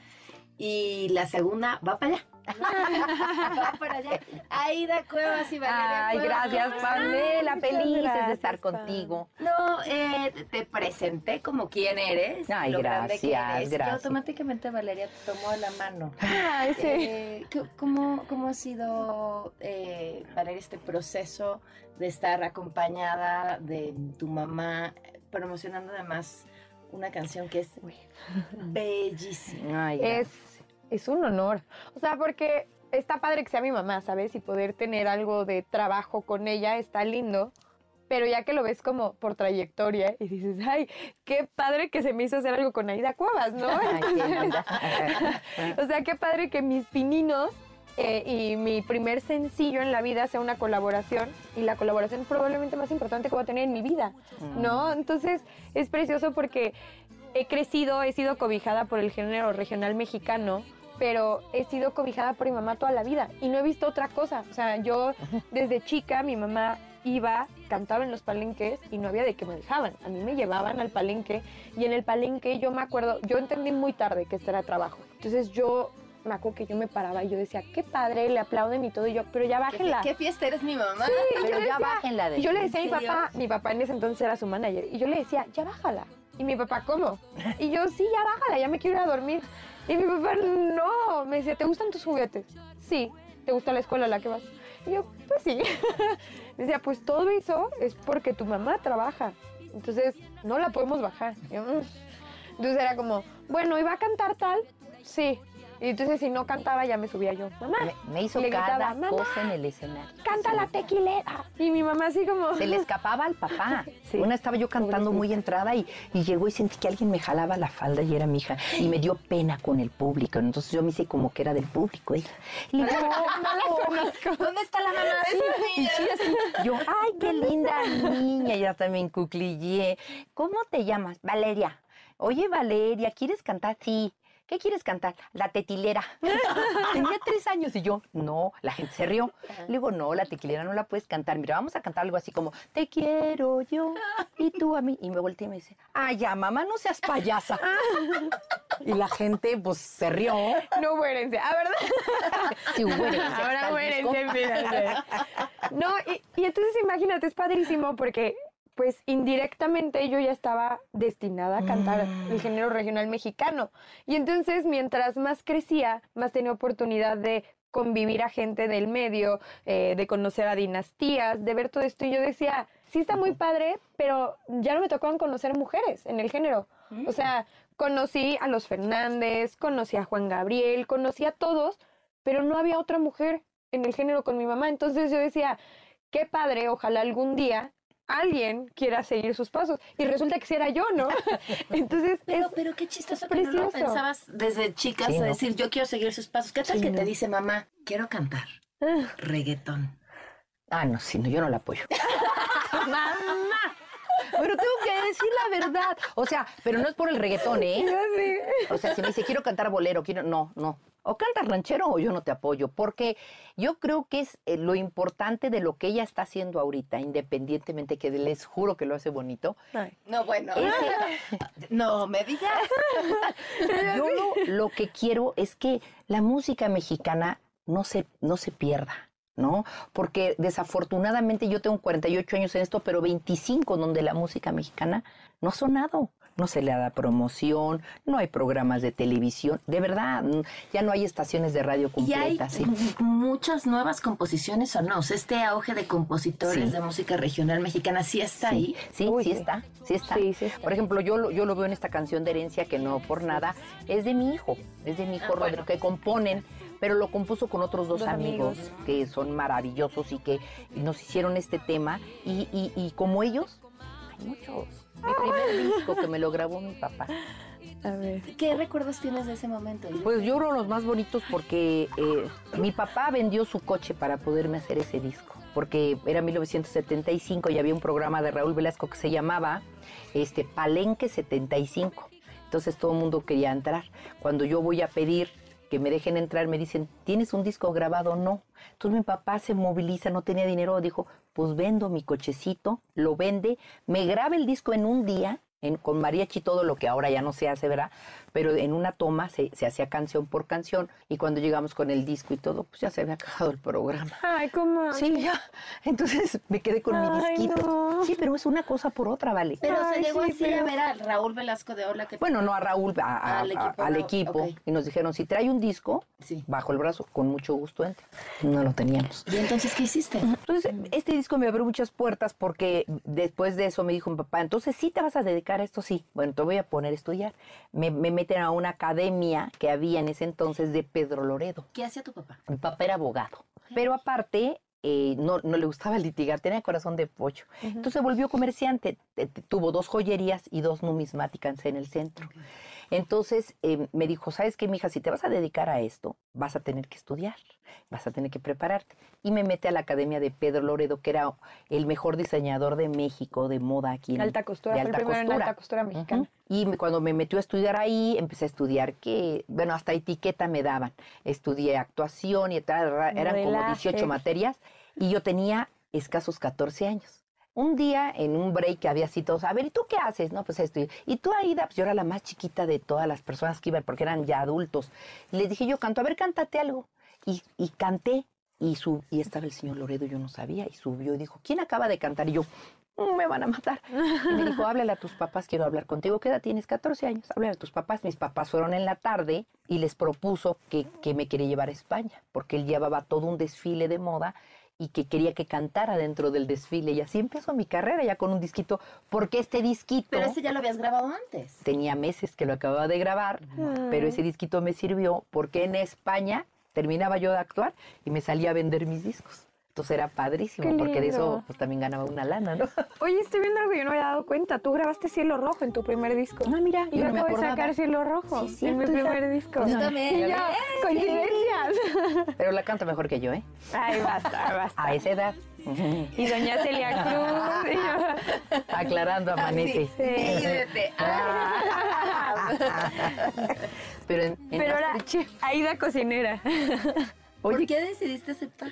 y la segunda va para allá. va para allá. Aida Cuevas y Valeria Ay, Cuevas. gracias, ¿Cómo Pamela. Felices Muchas de estar gracias, contigo. No, eh, te presenté como quién eres. Ay, lo grande que gracias, eres, gracias. Y automáticamente Valeria te tomó la mano. Ay, sí. Eh, ¿qué- ¿cómo, ¿Cómo ha sido, eh, Valeria, este proceso de estar acompañada de tu mamá, promocionando además una canción que es bellísima? es, es un honor. O sea, porque está padre que sea mi mamá, ¿sabes? Y poder tener algo de trabajo con ella está lindo. Pero ya que lo ves como por trayectoria y dices, ay, qué padre que se me hizo hacer algo con Aida Cuevas, ¿no? Entonces, o sea, qué padre que mis pininos eh, y mi primer sencillo en la vida sea una colaboración y la colaboración probablemente más importante que voy a tener en mi vida, ¿no? Entonces es precioso porque he crecido, he sido cobijada por el género regional mexicano, pero he sido cobijada por mi mamá toda la vida y no he visto otra cosa. O sea, yo desde chica mi mamá iba, cantaba en los palenques y no había de qué me dejaban. A mí me llevaban al palenque y en el palenque yo me acuerdo, yo entendí muy tarde que este era trabajo. Entonces yo me acuerdo que yo me paraba y yo decía, qué padre, le aplauden y todo, y yo, pero ya bájenla. ¿Qué, qué fiesta eres mi mamá? Sí, Pero yo ya decía- bájenla de y yo le ¿En decía a mi papá, mi papá en ese entonces era su manager, y yo le decía, ya bájala. Y mi papá, ¿cómo? Y yo, sí, ya bájala, ya me quiero ir a dormir. Y mi papá, no, me decía, ¿te gustan tus juguetes? Sí. ¿Te gusta la escuela a la que vas? Y yo, pues sí. Me decía, pues todo eso es porque tu mamá trabaja. Entonces, no la podemos bajar. Y yo, "Mm". Entonces era como, bueno, ¿iba a cantar tal? Sí. Y entonces si no cantaba ya me subía yo, mamá. Me, me hizo cada gritaba, "Mamá, cosa en el escenario. Canta la tequilera. Y mi mamá así como... Se le escapaba al papá. Sí. Una estaba yo cantando muy entrada y, y llegó y sentí que alguien me jalaba la falda y era mi hija. Y me dio pena con el público. Entonces yo me hice como que era del público ella. Y le digo, No la conozco. ¿Dónde está la mamá Sí, y niña? sí, así. Yo, ay, qué linda niña. Ya también cuclillé. ¿Cómo te llamas? Valeria. Oye, Valeria, ¿quieres cantar? Sí. ¿Qué quieres cantar? La tequilera. Tenía tres años y yo, no, la gente se rió. Le digo, no, la tequilera no la puedes cantar. Mira, vamos a cantar algo así como, te quiero yo y tú a mí. Y me volteé y me dice, ay, ya, mamá, no seas payasa. Y la gente, pues, se rió. No hubo herencia, ¿ah, verdad? Sí, hubo herencia, Ahora hubo herencia. No, y, y entonces imagínate, es padrísimo porque pues indirectamente yo ya estaba destinada a cantar Mm. el género regional mexicano. Y entonces mientras más crecía, más tenía oportunidad de convivir a gente del medio, eh, de conocer a dinastías, de ver todo esto. Y yo decía, sí está muy padre, pero ya no me tocaban conocer mujeres en el género. O sea, conocí a los Fernández, conocí a Juan Gabriel, conocí a todos, pero no había otra mujer en el género con mi mamá. Entonces yo decía, qué padre, ojalá algún día alguien quiera seguir sus pasos. Y resulta que sí era yo, ¿no? Entonces, Pero, es, pero qué chistoso es que no lo pensabas desde chicas Sí, a ¿no? decir, yo quiero seguir sus pasos. ¿Qué tal Sí, que te dice mamá, quiero cantar reggaetón? Ah, no, sí, no, yo no la apoyo. Pero tengo que decir la verdad. O sea, pero no es por el reggaetón, ¿eh? O sea, si me dice, quiero cantar bolero, quiero... No, no. O cantas ranchero o yo no te apoyo. Porque yo creo que es eh, lo importante de lo que ella está haciendo ahorita, independientemente que les juro que lo hace bonito. No, bueno. Ese- No, me digas. Yo lo, lo que quiero es que la música mexicana no se, no se pierda. ¿No? Porque desafortunadamente yo tengo 48 años en esto, pero 25 donde la música mexicana no ha sonado. No se le da promoción, no hay programas de televisión, de verdad, ya no hay estaciones de radio ¿Y hay completas. ¿sí? muchas nuevas composiciones o no? O sea, este auge de compositores Sí. de música regional mexicana sí está Sí, ahí. Sí, sí, está, sí está. Por ejemplo, yo lo, yo lo veo en esta canción de herencia que no por nada es de mi hijo, es de mi hijo Rodrigo, que componen, pero lo compuso con otros dos amigos, amigos. que son maravillosos y que nos hicieron este tema y, y- y como ellos, hay muchos. Mi primer disco que me lo grabó mi papá. A ver. ¿Qué recuerdos tienes de ese momento? Pues yo creo los más bonitos porque eh, mi papá vendió su coche para poderme hacer ese disco. Porque era 1975 y había un programa de Raúl Velasco que se llamaba este, Palenque 75. Entonces todo el mundo quería entrar. Cuando yo voy a pedir me dejen entrar, me dicen, ¿tienes un disco grabado? No. Entonces mi papá se moviliza, no tenía dinero, dijo, pues vendo mi cochecito, lo vende, me graba el disco en un día, en- con mariachi todo lo que ahora ya no se hace, ¿verdad? Pero en una toma se, se hacía canción por canción y cuando llegamos con el disco y todo, pues ya se había acabado el programa. Ay, ¿cómo? Sí, ya. Entonces me quedé con mi disquito. no. Sí, pero es una cosa por otra, ¿vale? Pero se llegó sí, así pero- a ver a Raúl Velasco de Hola que Bueno, no a Raúl, a- a- Al a- equipo, al no, equipo. Y nos dijeron, si trae un disco, bajo el brazo, con mucho gusto entre. No lo teníamos. ¿Y entonces qué hiciste? Entonces, este disco me abrió muchas puertas porque después de eso me dijo mi papá, entonces sí te vas a dedicar a esto, sí. Bueno, te voy a poner a estudiar. Me, me meten a una academia que había en ese entonces de Pedro Loredo. ¿Qué hacía tu papá? Mi papá era abogado. Pero aparte, eh, no, no le gustaba litigar, tenía corazón de pollo. Entonces se volvió comerciante. Te- te- Tuvo dos joyerías y dos numismáticas en el centro. Entonces eh, me dijo, ¿sabes qué, mija? Si te vas a dedicar a esto, vas a tener que estudiar, vas a tener que prepararte. Y me mete a la academia de Pedro Loredo, que era el mejor diseñador de México de moda aquí. en- Alta costura, de fue el alta primero en costura. alta costura mexicana. Y me- cuando me metió a estudiar ahí, empecé a estudiar que, bueno, hasta etiqueta me daban. Estudié actuación y tal, ra- eran como Modelaje. 18 materias y yo tenía escasos 14 años. Un día en un break que había así todos, a ver, ¿y tú qué haces? No, pues esto. Y tú, Aida, pues yo era la más chiquita de todas las personas que iban, porque eran ya adultos. Les dije, yo canto, a ver, cántate algo. Y, y canté, y, sub, y estaba el señor Loredo, yo no sabía, y subió y dijo, ¿quién acaba de cantar? Y yo, "Mm, me van a matar. Y me dijo, háblale a tus papás, quiero hablar contigo. ¿Qué edad tienes? 14 años. Háblale a tus papás. Mis papás fueron en la tarde y les propuso que, que me quería llevar a España, porque él llevaba todo un desfile de moda y que quería que cantara dentro del desfile. Y así empezó mi carrera ya con un disquito, porque este disquito... Pero ese ya lo habías grabado antes. Tenía meses que lo acababa de grabar, pero ese disquito me sirvió porque en España terminaba yo de actuar y me salía a vender mis discos. Entonces era padrísimo, porque de eso pues, también ganaba una lana, ¿no? Oye, estoy viendo algo que yo no me había dado cuenta. Tú grabaste Cielo Rojo en tu primer disco. Ah, mira, y yo yo no me acabo de acordaba. sacar Cielo Rojo Sí, en mi primer disco. Yo también. Coincidencias. Pero la canta mejor que yo, ¿eh? Ay, basta, basta. A esa edad. Y doña Celia Cruz. y yo- Aclarando amanece. Sí. Pero en, en Pero ahora, Aida cocinera. ¿Por qué decidiste aceptar?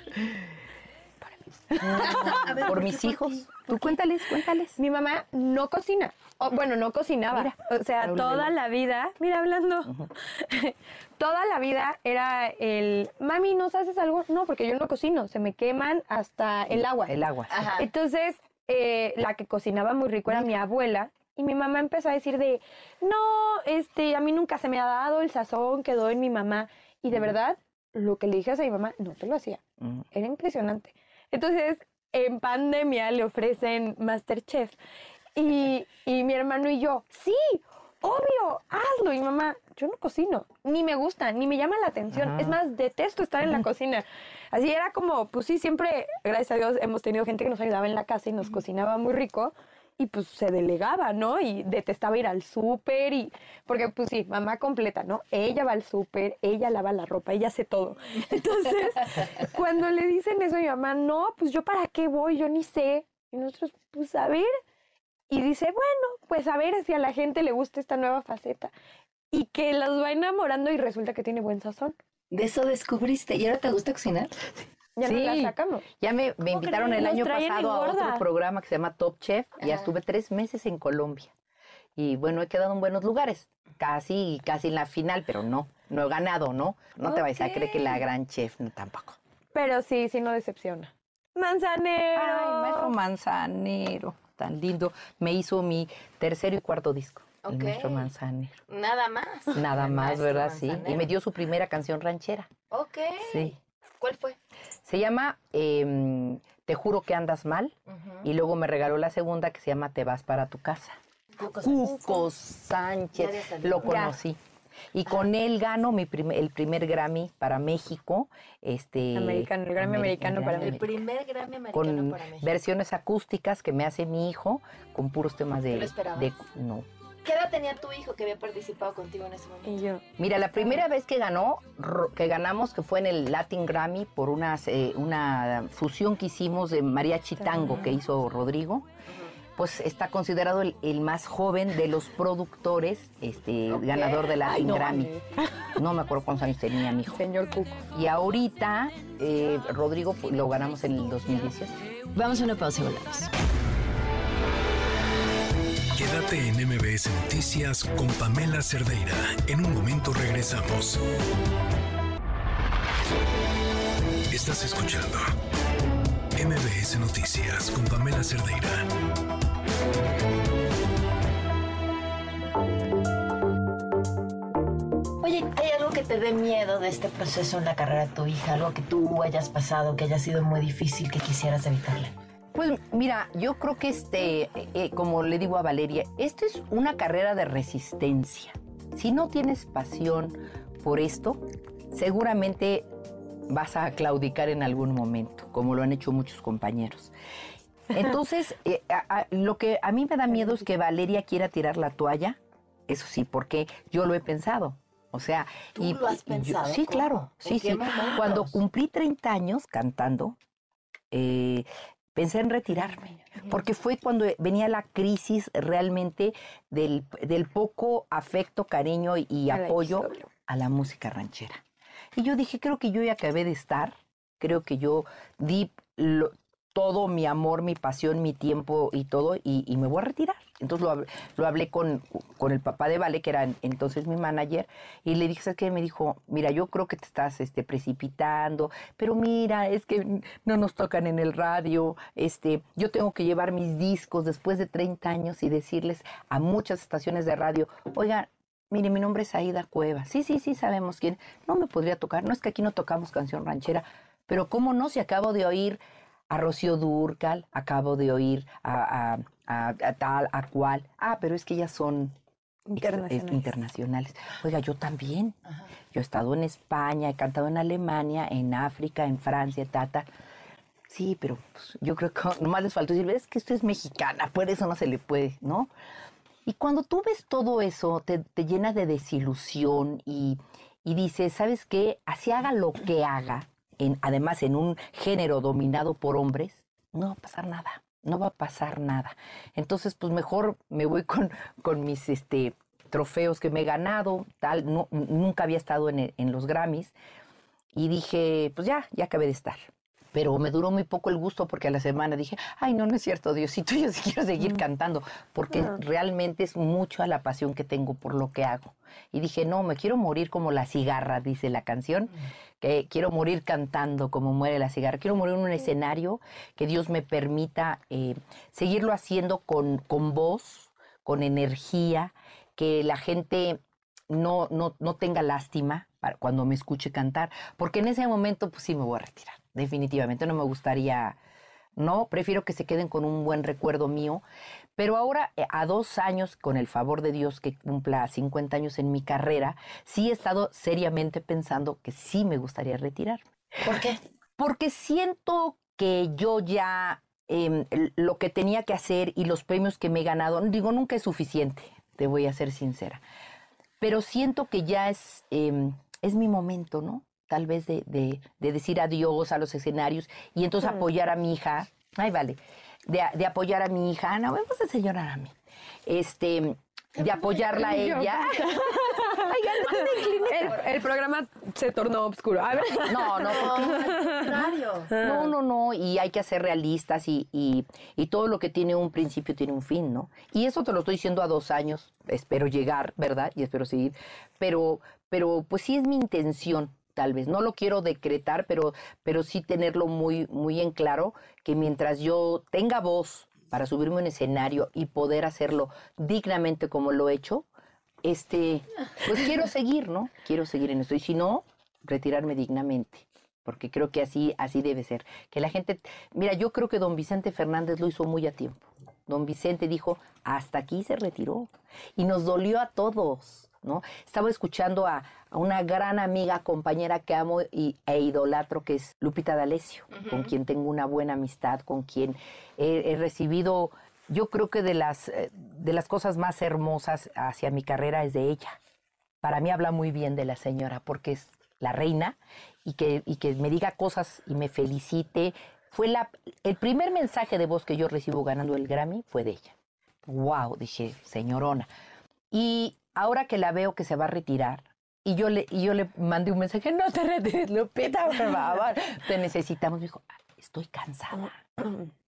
Ver, por ¿por mis por hijos. Tú cuéntales, cuéntales. Mi mamá no cocina. O, bueno, no cocinaba. Mira, o sea, toda la vida, mira, hablando, toda la vida era el, mami, ¿nos haces algo? No, porque yo no cocino, se me queman hasta el agua. El agua. sí. Ajá. Entonces, eh, la que cocinaba muy rico era mi abuela. Y mi mamá empezó a decir de, no, este, a mí nunca se me ha dado el sazón, quedó en mi mamá. Y de verdad, lo que le dije a mi mamá, no te lo hacía. Mm. Era impresionante. Entonces, en pandemia le ofrecen Masterchef. Y, y mi hermano y yo, sí, obvio, hazlo. Y mamá, yo no cocino, ni me gusta, ni me llama la atención. Es más, detesto estar en la cocina. Así era como, pues sí, siempre, gracias a Dios, hemos tenido gente que nos ayudaba en la casa y nos cocinaba muy rico. Y pues se delegaba, ¿no? Y detestaba ir al súper y... Porque pues sí, mamá completa, ¿no? Ella va al súper, ella lava la ropa, ella hace todo. Entonces, cuando le dicen eso a mi mamá, no, pues yo para qué voy, yo ni sé. Y nosotros, pues a ver. Y dice, bueno, pues a ver si a la gente le gusta esta nueva faceta. Y que los va enamorando y resulta que tiene buen sazón. De eso descubriste. ¿Y ahora te gusta cocinar? Ya no la Sí. sacamos. Ya me, me invitaron el año pasado a otro programa que se llama Top Chef y ya estuve tres meses en Colombia. Y bueno, he quedado en buenos lugares, casi, casi en la final, pero no, no he ganado, ¿no? No te vayas a creer que la gran chef, no, tampoco. Pero sí, sí no decepciona. Manzanero. Ay, maestro Manzanero, tan lindo. Me hizo mi tercero y cuarto disco. El Ok. maestro Manzanero. Nada más. Nada El más, ¿verdad? Sí. Y me dio su primera canción ranchera. Ok. Sí. ¿Cuál fue? Se llama em, Te juro que andas mal. Y luego me regaló la segunda que se llama Te vas para tu casa. Cuco Cuco Ya Sánchez. salido. Lo Ya. conocí. Y con él gano mi primer- el primer Grammy para México. Este, Americano, el Grammy americano para El México. primer Grammy americano con para México. versiones acústicas que me hace mi hijo con puros temas de, ¿Te lo esperabas? de- no ¿Qué edad tenía tu hijo que había participado contigo en ese momento? Y yo. mira la primera vez que ganó que ganamos que fue en el Latin Grammy por unas, eh, una fusión que hicimos de mariachi tango que hizo Rodrigo pues está considerado el, el más joven de los productores este ganador del Latin Ay, no, Grammy no me acuerdo cuántos años tenía mi hijo Señor Cuco. y ahorita eh, Rodrigo pues, lo ganamos en el 2018 Vamos a una pausa y volvemos. Quédate en MBS Noticias con Pamela Cerdeira. En un momento regresamos. Estás escuchando MBS Noticias con Pamela Cerdeira. Oye, ¿hay algo que te dé miedo de este proceso en la carrera de tu hija? Algo que tú hayas pasado, que haya sido muy difícil, que quisieras evitarle. Pues mira, yo creo que este, eh, eh, como le digo a Valeria, esto es una carrera de resistencia. Si no tienes pasión por esto, seguramente vas a claudicar en algún momento, como lo han hecho muchos compañeros. Entonces, eh, a- a- lo que a mí me da miedo es que Valeria quiera tirar la toalla, eso sí, porque yo lo he pensado. O sea, ¿Tú lo has pensado? sí, ¿Cómo? claro, ¿En sí, sí. momentos? Cuando cumplí 30 años cantando, eh, pensé en retirarme, porque fue cuando venía la crisis realmente del, del poco afecto, cariño y, A apoyo a la música ranchera. Y yo dije, creo que yo ya acabé de estar, creo que yo di lo- todo mi amor, mi pasión, mi tiempo y todo, y, me voy a retirar. Entonces lo, lo hablé con, con el papá de Vale, que era en- entonces mi manager, y le dije, ¿sabes qué? Me dijo, mira, yo creo que te estás este, precipitando, pero mira, es que no nos tocan en el radio, este, yo tengo que llevar mis discos después de 30 años y decirles a muchas estaciones de radio, oiga, mire, mi nombre es Aida Cueva, sí, sí, sí, sabemos quién, no me podría tocar, no es que aquí no tocamos canción ranchera, pero ¿cómo no? Si acabo de oír a Rocío Durcal, acabo de oír a, a- a- a tal, a cual. Ah, pero es que ellas son Internacionales. internacionales. Oiga, yo también. Yo he estado en España, he cantado en Alemania, en África, en Francia, tata. Sí, pero pues, yo creo que nomás les faltó decir, es que esto es mexicana, por eso no se le puede, ¿no? Y cuando tú ves todo eso, te, te llena de desilusión y, y dices, ¿sabes qué? Así haga lo que haga, además en un género dominado por hombres, no va a pasar nada, no va a pasar nada. Entonces, pues mejor me voy con, con mis este, trofeos que me he ganado, tal, nunca había estado en, en los Grammys, y dije, pues ya, ya acabé de estar. Pero me duró muy poco el gusto porque a la semana dije, ay, no, no es cierto, Diosito, yo sí quiero seguir cantando, porque realmente es mucho a la pasión que tengo por lo que hago. Y dije, no, me quiero morir como la cigarra, dice la canción, que quiero morir cantando como muere la cigarra, quiero morir en un escenario que Dios me permita eh, seguirlo haciendo con, con voz, con energía, que la gente no, no, no tenga lástima para cuando me escuche cantar, porque en ese momento pues sí me voy a retirar, definitivamente no me gustaría, no, prefiero que se queden con un buen recuerdo mío, pero ahora eh, a dos años, con el favor de Dios que cumpla 50 años en mi carrera, sí he estado seriamente pensando que sí me gustaría retirarme. ¿Por qué? Porque siento que yo ya em, lo que tenía que hacer y los premios que me he ganado, digo, nunca es suficiente, te voy a ser sincera. Pero siento que ya es, em, es mi momento, ¿no? Tal vez de, de- de decir adiós a los escenarios y entonces Mm. apoyar a mi hija. Ay, vale. De, apoyar a mi hija. No, vamos a señorar a mí. Este, de apoyarla a ella. El, el programa se tornó oscuro. A ver. No, no, porque No, no, no, y hay que ser realistas y, y- y todo lo que tiene un principio tiene un fin, ¿no? Y eso te lo estoy diciendo a dos años, espero llegar, ¿verdad? Y espero seguir, pero, pero pues sí es mi intención, tal vez. No lo quiero decretar, pero, pero sí tenerlo muy, muy en claro, que mientras yo tenga voz para subirme a un escenario y poder hacerlo dignamente como lo he hecho, este, pues quiero seguir, ¿no? Quiero seguir en esto. Y si no, retirarme dignamente. Porque creo que así, así debe ser. Que la gente, mira, yo creo que don Vicente Fernández lo hizo muy a tiempo. Don Vicente dijo, hasta aquí se retiró. Y nos dolió a todos, ¿no? Estaba escuchando a, a una gran amiga, compañera que amo y, e idolatro, que es Lupita D'Alessio, con quien tengo una buena amistad, con quien he, he recibido, yo creo que de las, eh, de las cosas más hermosas hacia mi carrera es de ella. Para mí habla muy bien de la señora, porque es la reina y que, y que me diga cosas y me felicite. Fue la, el primer mensaje de voz que yo recibo ganando el Grammy fue de ella. Wow, dije, señorona. Y ahora que la veo que se va a retirar, y yo le, y yo le mandé un mensaje, no te retires, Lupita, por favor, te necesitamos. Me dijo, "Ah, estoy cansada,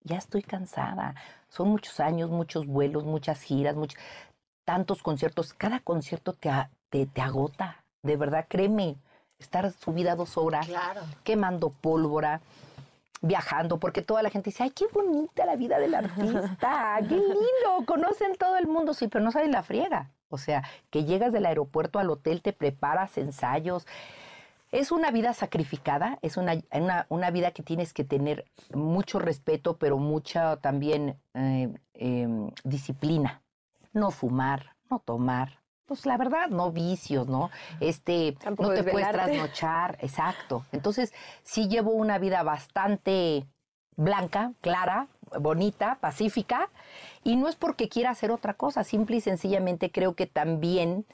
ya estoy cansada. Son muchos años, muchos vuelos, muchas giras, muchos, tantos conciertos. Cada concierto te, te, te agota, de verdad, créeme. Estar subida dos horas, quemando pólvora, viajando, porque toda la gente dice, ay, qué bonita la vida del artista, qué lindo, conocen todo el mundo, sí, pero no saben la friega. O sea, que llegas del aeropuerto al hotel, te preparas ensayos. Es una vida sacrificada, es una, una, una vida que tienes que tener mucho respeto, pero mucha también eh, em, disciplina. No fumar, no tomar, pues la verdad, no vicios, ¿no? Este, Tampoco no te puedes trasnochar, exacto. Entonces, sí llevo una vida bastante blanca, clara, bonita, pacífica, y no es porque quiera hacer otra cosa, simple y sencillamente creo que también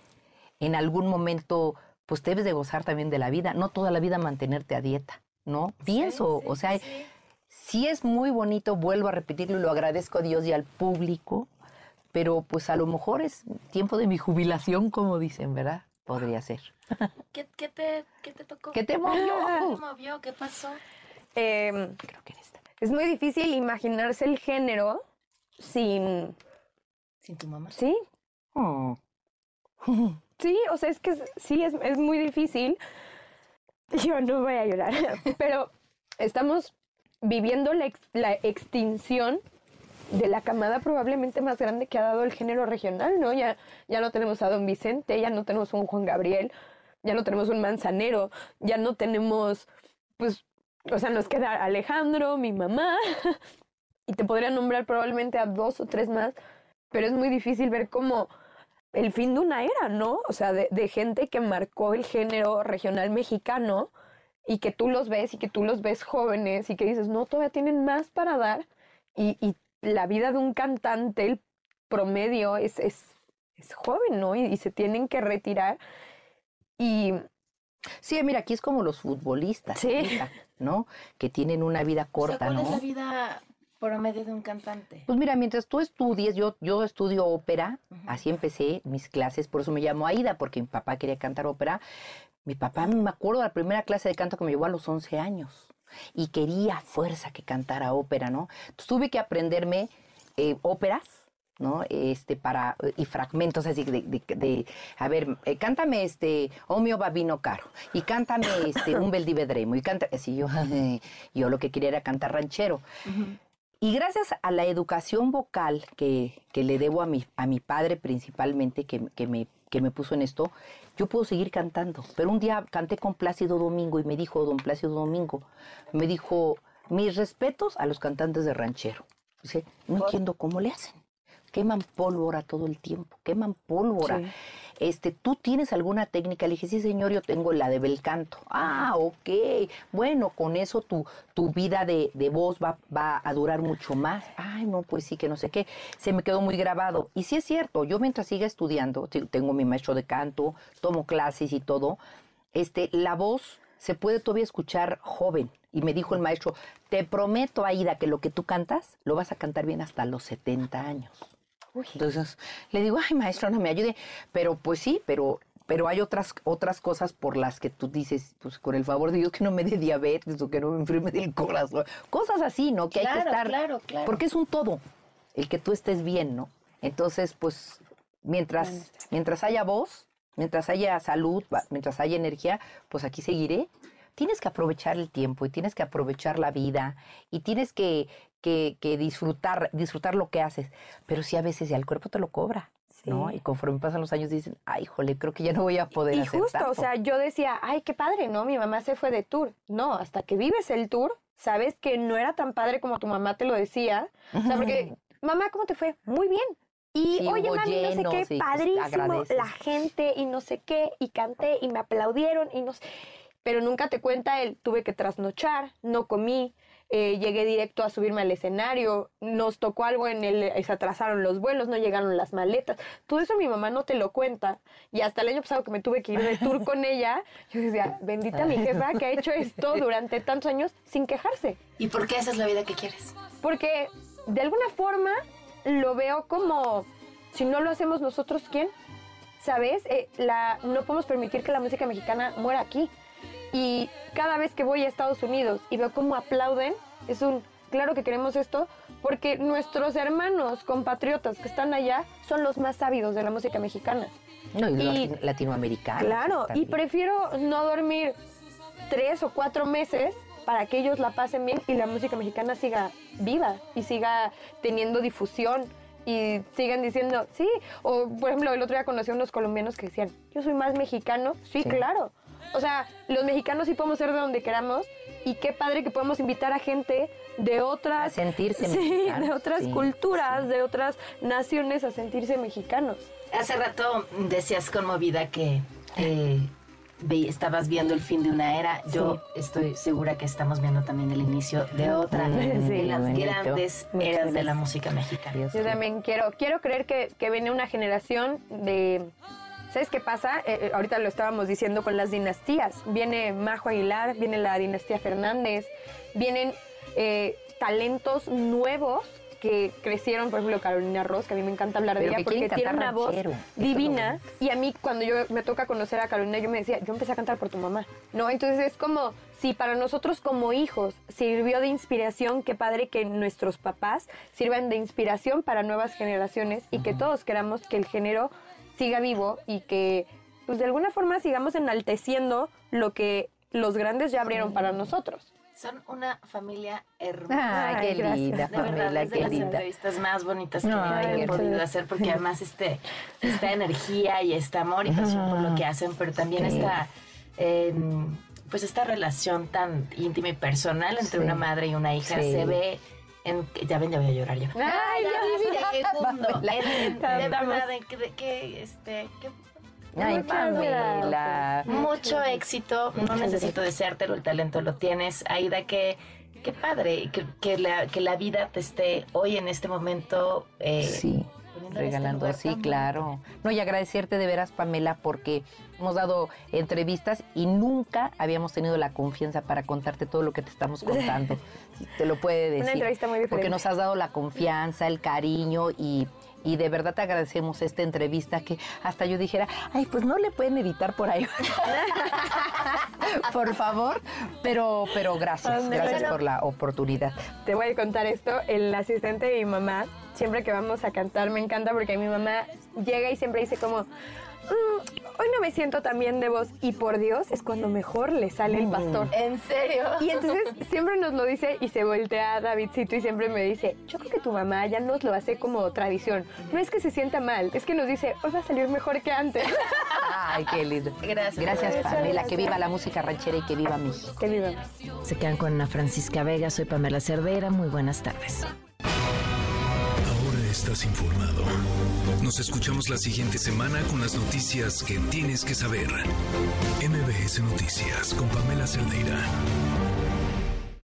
en algún momento pues debes de gozar también de la vida, no toda la vida mantenerte a dieta, ¿no? Pienso, o sea, sí es muy bonito, vuelvo a repetirlo y lo agradezco a Dios y al público, pero pues a lo mejor es tiempo de mi jubilación, como dicen, ¿verdad? Podría ser. ¿Qué, qué te, qué te tocó? ¿Qué te movió? ¿Qué te movió? ¿Qué pasó? Em, Es muy difícil imaginarse el género sin... ¿Sin tu mamá? Sí. Sí, o sea, es que es- sí, es, es muy difícil. Yo no voy a llorar, pero estamos viviendo la, ex- la extinción de la camada probablemente más grande que ha dado el género regional, ¿no? Ya, ya no tenemos a Don Vicente, ya no tenemos un Juan Gabriel, ya no tenemos un Manzanero, ya no tenemos, pues, o sea, nos queda Alejandro, mi mamá, y te podría nombrar probablemente a dos o tres más, pero es muy difícil ver como el fin de una era, ¿no? O sea, de, de gente que marcó el género regional mexicano y que tú los ves y que tú los ves jóvenes y que dices, no, todavía tienen más para dar y, y la vida de un cantante, el promedio es, es, es joven, ¿no? Y, y se tienen que retirar y... Sí, mira, aquí es como los futbolistas, hija, ¿no? Que tienen una vida O sea, corta, ¿Cuál ¿no? es la vida promedio de un cantante? Pues mira, mientras tú estudies, yo, yo estudio ópera, así empecé mis clases, por eso me llamo Aida, porque mi papá quería cantar ópera. Mi papá, me acuerdo de la primera clase de canto que me llevó a los 11 años y quería fuerza que cantara ópera, ¿no? Entonces tuve que aprenderme eh, óperas, ¿no? Este, para, y fragmentos así de, de- de- a ver, eh, cántame este, O mio babino caro, y cántame este, un bel di vedremo, y canta, así yo, yo lo que quería era cantar ranchero. Y gracias a la educación vocal que, que le debo a mi, a mi padre principalmente, que, que me, que me puso en esto, yo puedo seguir cantando. Pero un día canté con Plácido Domingo y me dijo, don Plácido Domingo, me dijo, mis respetos a los cantantes de ranchero. Dice, no entiendo cómo le hacen. Queman pólvora todo el tiempo, queman pólvora. Sí. Este, ¿tú tienes alguna técnica? Le dije, sí, señor, yo tengo la de bel canto. Ah, ok. Bueno, con eso tu, tu vida de, de voz va, va a durar mucho más. Ay, no, pues sí, que no sé qué. Se me quedó muy grabado. Y sí es cierto, yo mientras siga estudiando, te- tengo mi maestro de canto, tomo clases y todo, este, la voz se puede todavía escuchar joven. Y me dijo el maestro, te prometo, Aida, que lo que tú cantas, lo vas a cantar bien hasta los 70 años. Entonces le digo, ay maestro, no me ayude. Pero pues sí, pero, pero hay otras, otras cosas por las que tú dices, pues con el favor de Dios que no me dé diabetes o que no me enferme del corazón. Cosas así, ¿no? Que hay que estar. claro, claro. Porque es un todo, el que tú estés bien, ¿no? Entonces, pues, mientras, mientras haya voz, Mientras haya salud, mientras haya energía, pues aquí seguiré. Tienes que aprovechar el tiempo y tienes que aprovechar la vida y tienes que, que, que disfrutar, disfrutar lo que haces. Pero sí a veces ya el cuerpo te lo cobra, ¿no? Sí. Y conforme pasan los años dicen, ay, jole, creo que ya no voy a poder Y hacer justo, o tanto". sea, yo decía, ay, qué padre, ¿no? Mi mamá se fue de tour. No, hasta que vives el tour, sabes que no era tan padre como tu mamá te lo decía. O sea, porque, mamá, ¿cómo te fue? Muy bien. Y, Sí, oye, mami, no sé qué, pues, padrísimo, la gente y no sé qué, y canté y me aplaudieron y no sé. Pero nunca te cuenta el, tuve que trasnochar, no comí, eh, llegué directo a subirme al escenario, nos tocó algo en el, eh, se atrasaron los vuelos, no llegaron las maletas. Todo eso mi mamá no te lo cuenta. Y hasta el año pasado que me tuve que ir de tour con ella, yo decía, bendita mi jefa que ha hecho esto durante tantos años sin quejarse. ¿Y por qué esa es la vida que quieres? Porque de alguna forma lo veo como, si no lo hacemos nosotros, ¿quién? ¿Sabes? Eh, la, no podemos permitir que la música mexicana muera aquí. Y cada vez que voy a Estados Unidos y veo cómo aplauden, es un, claro que queremos esto, porque nuestros hermanos compatriotas que están allá son los más ávidos de la música mexicana. No, y, Y- latino- latinoamericanos. Claro, y prefiero no dormir tres o cuatro meses para que ellos la pasen bien y la música mexicana siga viva y siga teniendo difusión y sigan diciendo, sí, o por ejemplo, el otro día conocí a unos colombianos que decían, yo soy más mexicano, sí, Sí. claro. O sea, los mexicanos sí podemos ser de donde queramos y qué padre que podamos invitar a gente de otras... A sentirse sí, de otras sí, culturas, de otras naciones a sentirse mexicanos. Hace rato decías conmovida que eh, ve- estabas viendo el fin de una era. Yo estoy segura que estamos viendo también el inicio de otra, Sí. de las Bonito. grandes Muchas eras de la música mexicana. Yo también quiero, quiero creer que, que viene una generación de... ¿Sabes qué pasa? Eh, eh, ahorita lo estábamos diciendo con las dinastías. Viene Majo Aguilar, viene la dinastía Fernández, vienen eh, talentos nuevos que crecieron, por ejemplo, Carolina Ross, que a mí me encanta hablar de ella que porque tiene una voz ranchero. Divina. Y a mí, cuando yo me toca conocer a Carolina, yo me decía, yo empecé a cantar por tu mamá. ¿No? Entonces es como, si para nosotros como hijos sirvió de inspiración, qué padre que nuestros papás sirvan de inspiración para nuevas generaciones y que todos queramos que el género siga vivo y que, pues de alguna forma, sigamos enalteciendo lo que los grandes ya abrieron para nosotros. Son una familia hermosa. Ay, qué gracias. linda, De verdad, Pamela, es de qué las linda. entrevistas más bonitas que Ay, he podido hacer porque además este esta energía y este amor y pasión por lo que hacen, pero también Sí. esta eh, pues esta relación tan íntima y personal entre Sí. una madre y una hija Sí. se ve en ya ven ya voy a llorar yo. Ay. Segundo, Pamela, en- en- de cantamos. verdad en que, de que, este que Ay, Muchas Pamela. mucho éxito, no necesito deseártelo, el talento lo tienes. Aida, que qué padre que, que la, que la vida te esté hoy en este momento eh, Sí, regalando, lugar sí, tan claro. No, y agradecerte de veras, Pamela, porque hemos dado entrevistas y nunca habíamos tenido la confianza para contarte todo lo que te estamos contando. Te lo puede decir. Una entrevista muy diferente. Porque nos has dado la confianza, el cariño y, y de verdad te agradecemos esta entrevista que hasta yo dijera, ay, pues no le pueden editar por ahí. por favor. Pero, pero gracias, gracias Bueno. por la oportunidad. Te voy a contar esto. El asistente de mi mamá, siempre que vamos a cantar, me encanta porque mi mamá llega y siempre dice como, "Mm, hoy no me siento tan bien de voz. Y por Dios, es cuando mejor le sale el pastor. ¿En serio? Y entonces siempre nos lo dice y se voltea a Davidcito y siempre me dice, yo creo que tu mamá ya nos lo hace como tradición. No es que se sienta mal, es que nos dice, hoy va a salir mejor que antes. Ay, qué lindo. Gracias. Gracias, Pamela. gracias. Que viva la música ranchera y que viva México. Que viva. Se quedan con Ana Francisca Vega, soy Pamela Cerdeira, muy buenas tardes. Estás informado. Nos escuchamos la siguiente semana con las noticias que tienes que saber. MBS Noticias con Pamela Cerdeira.